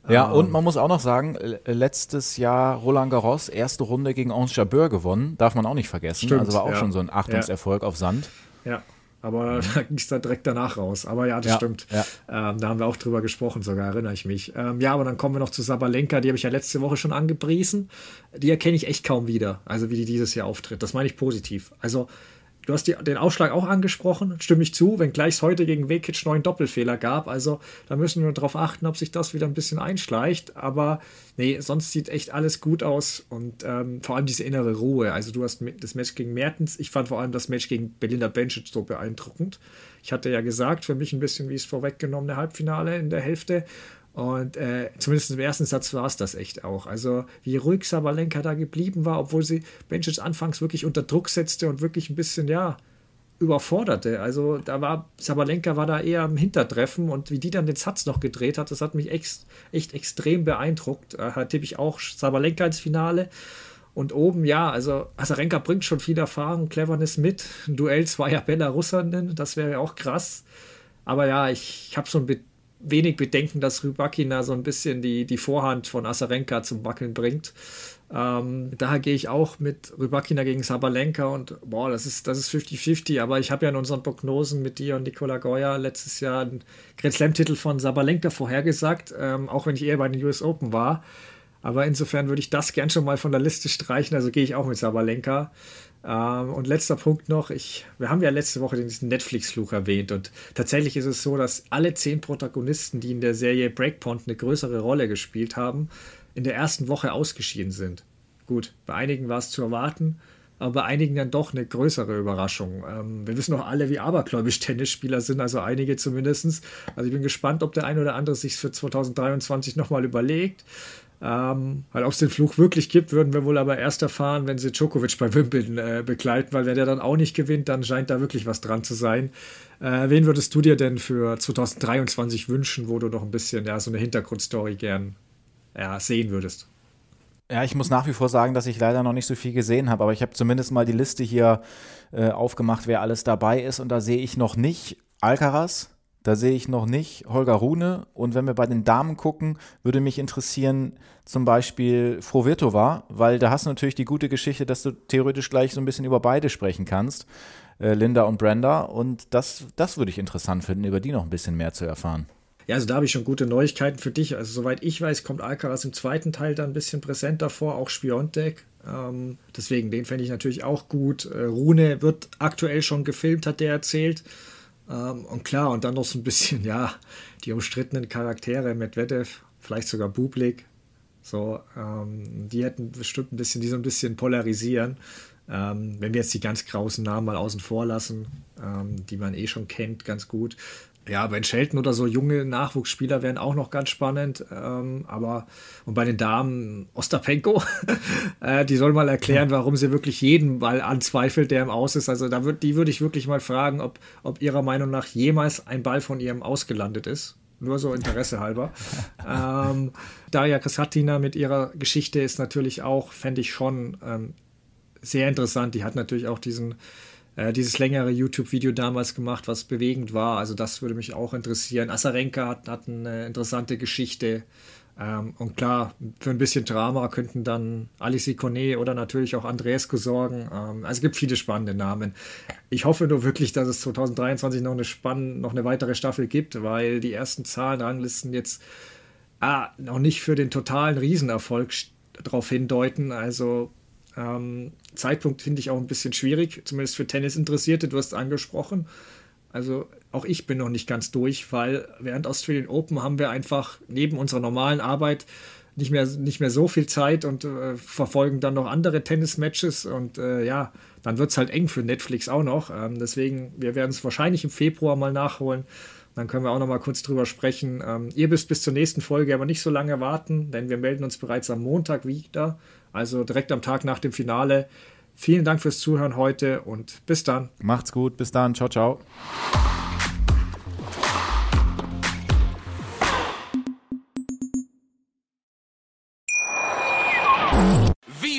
Ja, ähm, und man muss auch noch sagen, letztes Jahr Roland Garros, erste Runde gegen Ange Jabeur gewonnen. Darf man auch nicht vergessen. Stimmt, also war auch ja. schon so ein Achtungserfolg ja. auf Sand. Ja. Aber da ging es dann direkt danach raus. Aber ja, das ja, stimmt. Ja. Ähm, da haben wir auch drüber gesprochen, sogar erinnere ich mich. Ähm, ja, aber dann kommen wir noch zu Sabalenka, die habe ich ja letzte Woche schon angepriesen. Die erkenne ich echt kaum wieder, also wie die dieses Jahr auftritt. Das meine ich positiv. Also Du hast die, den Aufschlag auch angesprochen, stimme ich zu, wenngleich es heute gegen Vekic neun Doppelfehler gab. Also da müssen wir darauf achten, ob sich das wieder ein bisschen einschleicht. Aber nee, sonst sieht echt alles gut aus und ähm, vor allem diese innere Ruhe. Also du hast das Match gegen Mertens, ich fand vor allem das Match gegen Belinda Bencic so beeindruckend. Ich hatte ja gesagt, für mich ein bisschen wie es vorweggenommene Halbfinale in der Hälfte. Und äh, zumindest im ersten Satz war es das echt auch. Also wie ruhig Sabalenka da geblieben war, obwohl sie Bencic anfangs wirklich unter Druck setzte und wirklich ein bisschen, ja, überforderte. Also da war, Sabalenka war da eher im Hintertreffen und wie die dann den Satz noch gedreht hat, das hat mich echt, echt extrem beeindruckt. Da tippe ich auch Sabalenka ins Finale. Und oben, ja, also Asarenka bringt schon viel Erfahrung, Cleverness mit. Ein Duell zweier Belarusserinnen, das wäre ja auch krass. Aber ja, ich, ich habe so ein wenig Bedenken, dass Rybakina so ein bisschen die, die Vorhand von Asarenka zum Wackeln bringt. Ähm, daher gehe ich auch mit Rybakina gegen Sabalenka und boah, das ist das ist 50-50, aber ich habe ja in unseren Prognosen mit dir und Nikola Goya letztes Jahr einen Grand Slam-Titel von Sabalenka vorhergesagt, ähm, auch wenn ich eher bei den US Open war. Aber insofern würde ich das gern schon mal von der Liste streichen, also gehe ich auch mit Sabalenka. Ähm, und letzter Punkt noch, ich, wir haben ja letzte Woche diesen Netflix-Fluch erwähnt und tatsächlich ist es so, dass alle zehn Protagonisten, die in der Serie Breakpoint eine größere Rolle gespielt haben, in der ersten Woche ausgeschieden sind. Gut, bei einigen war es zu erwarten, aber bei einigen dann doch eine größere Überraschung. Ähm, wir wissen auch alle, wie abergläubisch Tennisspieler sind, also einige zumindest. Also ich bin gespannt, ob der ein oder andere sich für 2023 nochmal überlegt. Ähm, weil ob es den Fluch wirklich gibt, würden wir wohl aber erst erfahren, wenn sie Djokovic bei Wimbledon äh, begleiten, weil wenn der dann auch nicht gewinnt, dann scheint da wirklich was dran zu sein. Äh, wen würdest du dir denn für 2023 wünschen, wo du noch ein bisschen ja, so eine Hintergrundstory gern ja, sehen würdest? Ja, ich muss nach wie vor sagen, dass ich leider noch nicht so viel gesehen habe, aber ich habe zumindest mal die Liste hier äh, aufgemacht, wer alles dabei ist und da sehe ich noch nicht Alcaraz, da sehe ich noch nicht Holger Rune. Und wenn wir bei den Damen gucken, würde mich interessieren zum Beispiel Frovirtova, weil da hast du natürlich die gute Geschichte, dass du theoretisch gleich so ein bisschen über beide sprechen kannst, äh, Linda und Brenda. Und das, das würde ich interessant finden, über die noch ein bisschen mehr zu erfahren. Ja, also da habe ich schon gute Neuigkeiten für dich. Also soweit ich weiß, kommt Alcaraz im zweiten Teil dann ein bisschen präsenter vor, auch Spiontek. Ähm, deswegen, den fände ich natürlich auch gut. Äh, Rune wird aktuell schon gefilmt, hat der erzählt. Ähm, und klar, und dann noch so ein bisschen, ja, die umstrittenen Charaktere, Medvedev, vielleicht sogar Bublik, so, ähm, die hätten bestimmt ein bisschen, die so ein bisschen polarisieren. Ähm, wenn wir jetzt die ganz grausen Namen mal außen vor lassen, ähm, die man eh schon kennt, ganz gut, ja, bei den Shelton oder so junge Nachwuchsspieler wären auch noch ganz spannend. Ähm, aber und bei den Damen Ostapenko, äh, die soll mal erklären, warum sie wirklich jeden Ball anzweifelt, der im Aus ist. Also da wird, die würde ich wirklich mal fragen, ob, ob ihrer Meinung nach jemals ein Ball von ihrem ausgelandet ist. Nur so Interesse halber. ähm, Daria Kasatina mit ihrer Geschichte ist natürlich auch, fände ich schon ähm, sehr interessant. Die hat natürlich auch diesen äh, dieses längere YouTube-Video damals gemacht, was bewegend war. Also das würde mich auch interessieren. Asarenka hat, hat eine interessante Geschichte. Ähm, und klar, für ein bisschen Drama könnten dann Alice Kone oder natürlich auch Andreescu sorgen. Ähm, also es gibt viele spannende Namen. Ich hoffe nur wirklich, dass es 2023 noch eine, spann noch eine weitere Staffel gibt, weil die ersten Zahlenranglisten jetzt ah, noch nicht für den totalen Riesenerfolg darauf hindeuten. Also ähm, Zeitpunkt finde ich auch ein bisschen schwierig, zumindest für Tennis-Interessierte. Du hast angesprochen. Also auch ich bin noch nicht ganz durch, weil während Australian Open haben wir einfach neben unserer normalen Arbeit nicht mehr, nicht mehr so viel Zeit und äh, verfolgen dann noch andere Tennis-Matches und äh, ja, dann wird es halt eng für Netflix auch noch. Ähm, deswegen, wir werden es wahrscheinlich im Februar mal nachholen. Dann können wir auch noch mal kurz drüber sprechen. Ähm, ihr müsst bis zur nächsten Folge aber nicht so lange warten, denn wir melden uns bereits am Montag wieder also direkt am Tag nach dem Finale. Vielen Dank fürs Zuhören heute und bis dann. Macht's gut, bis dann. Ciao, ciao.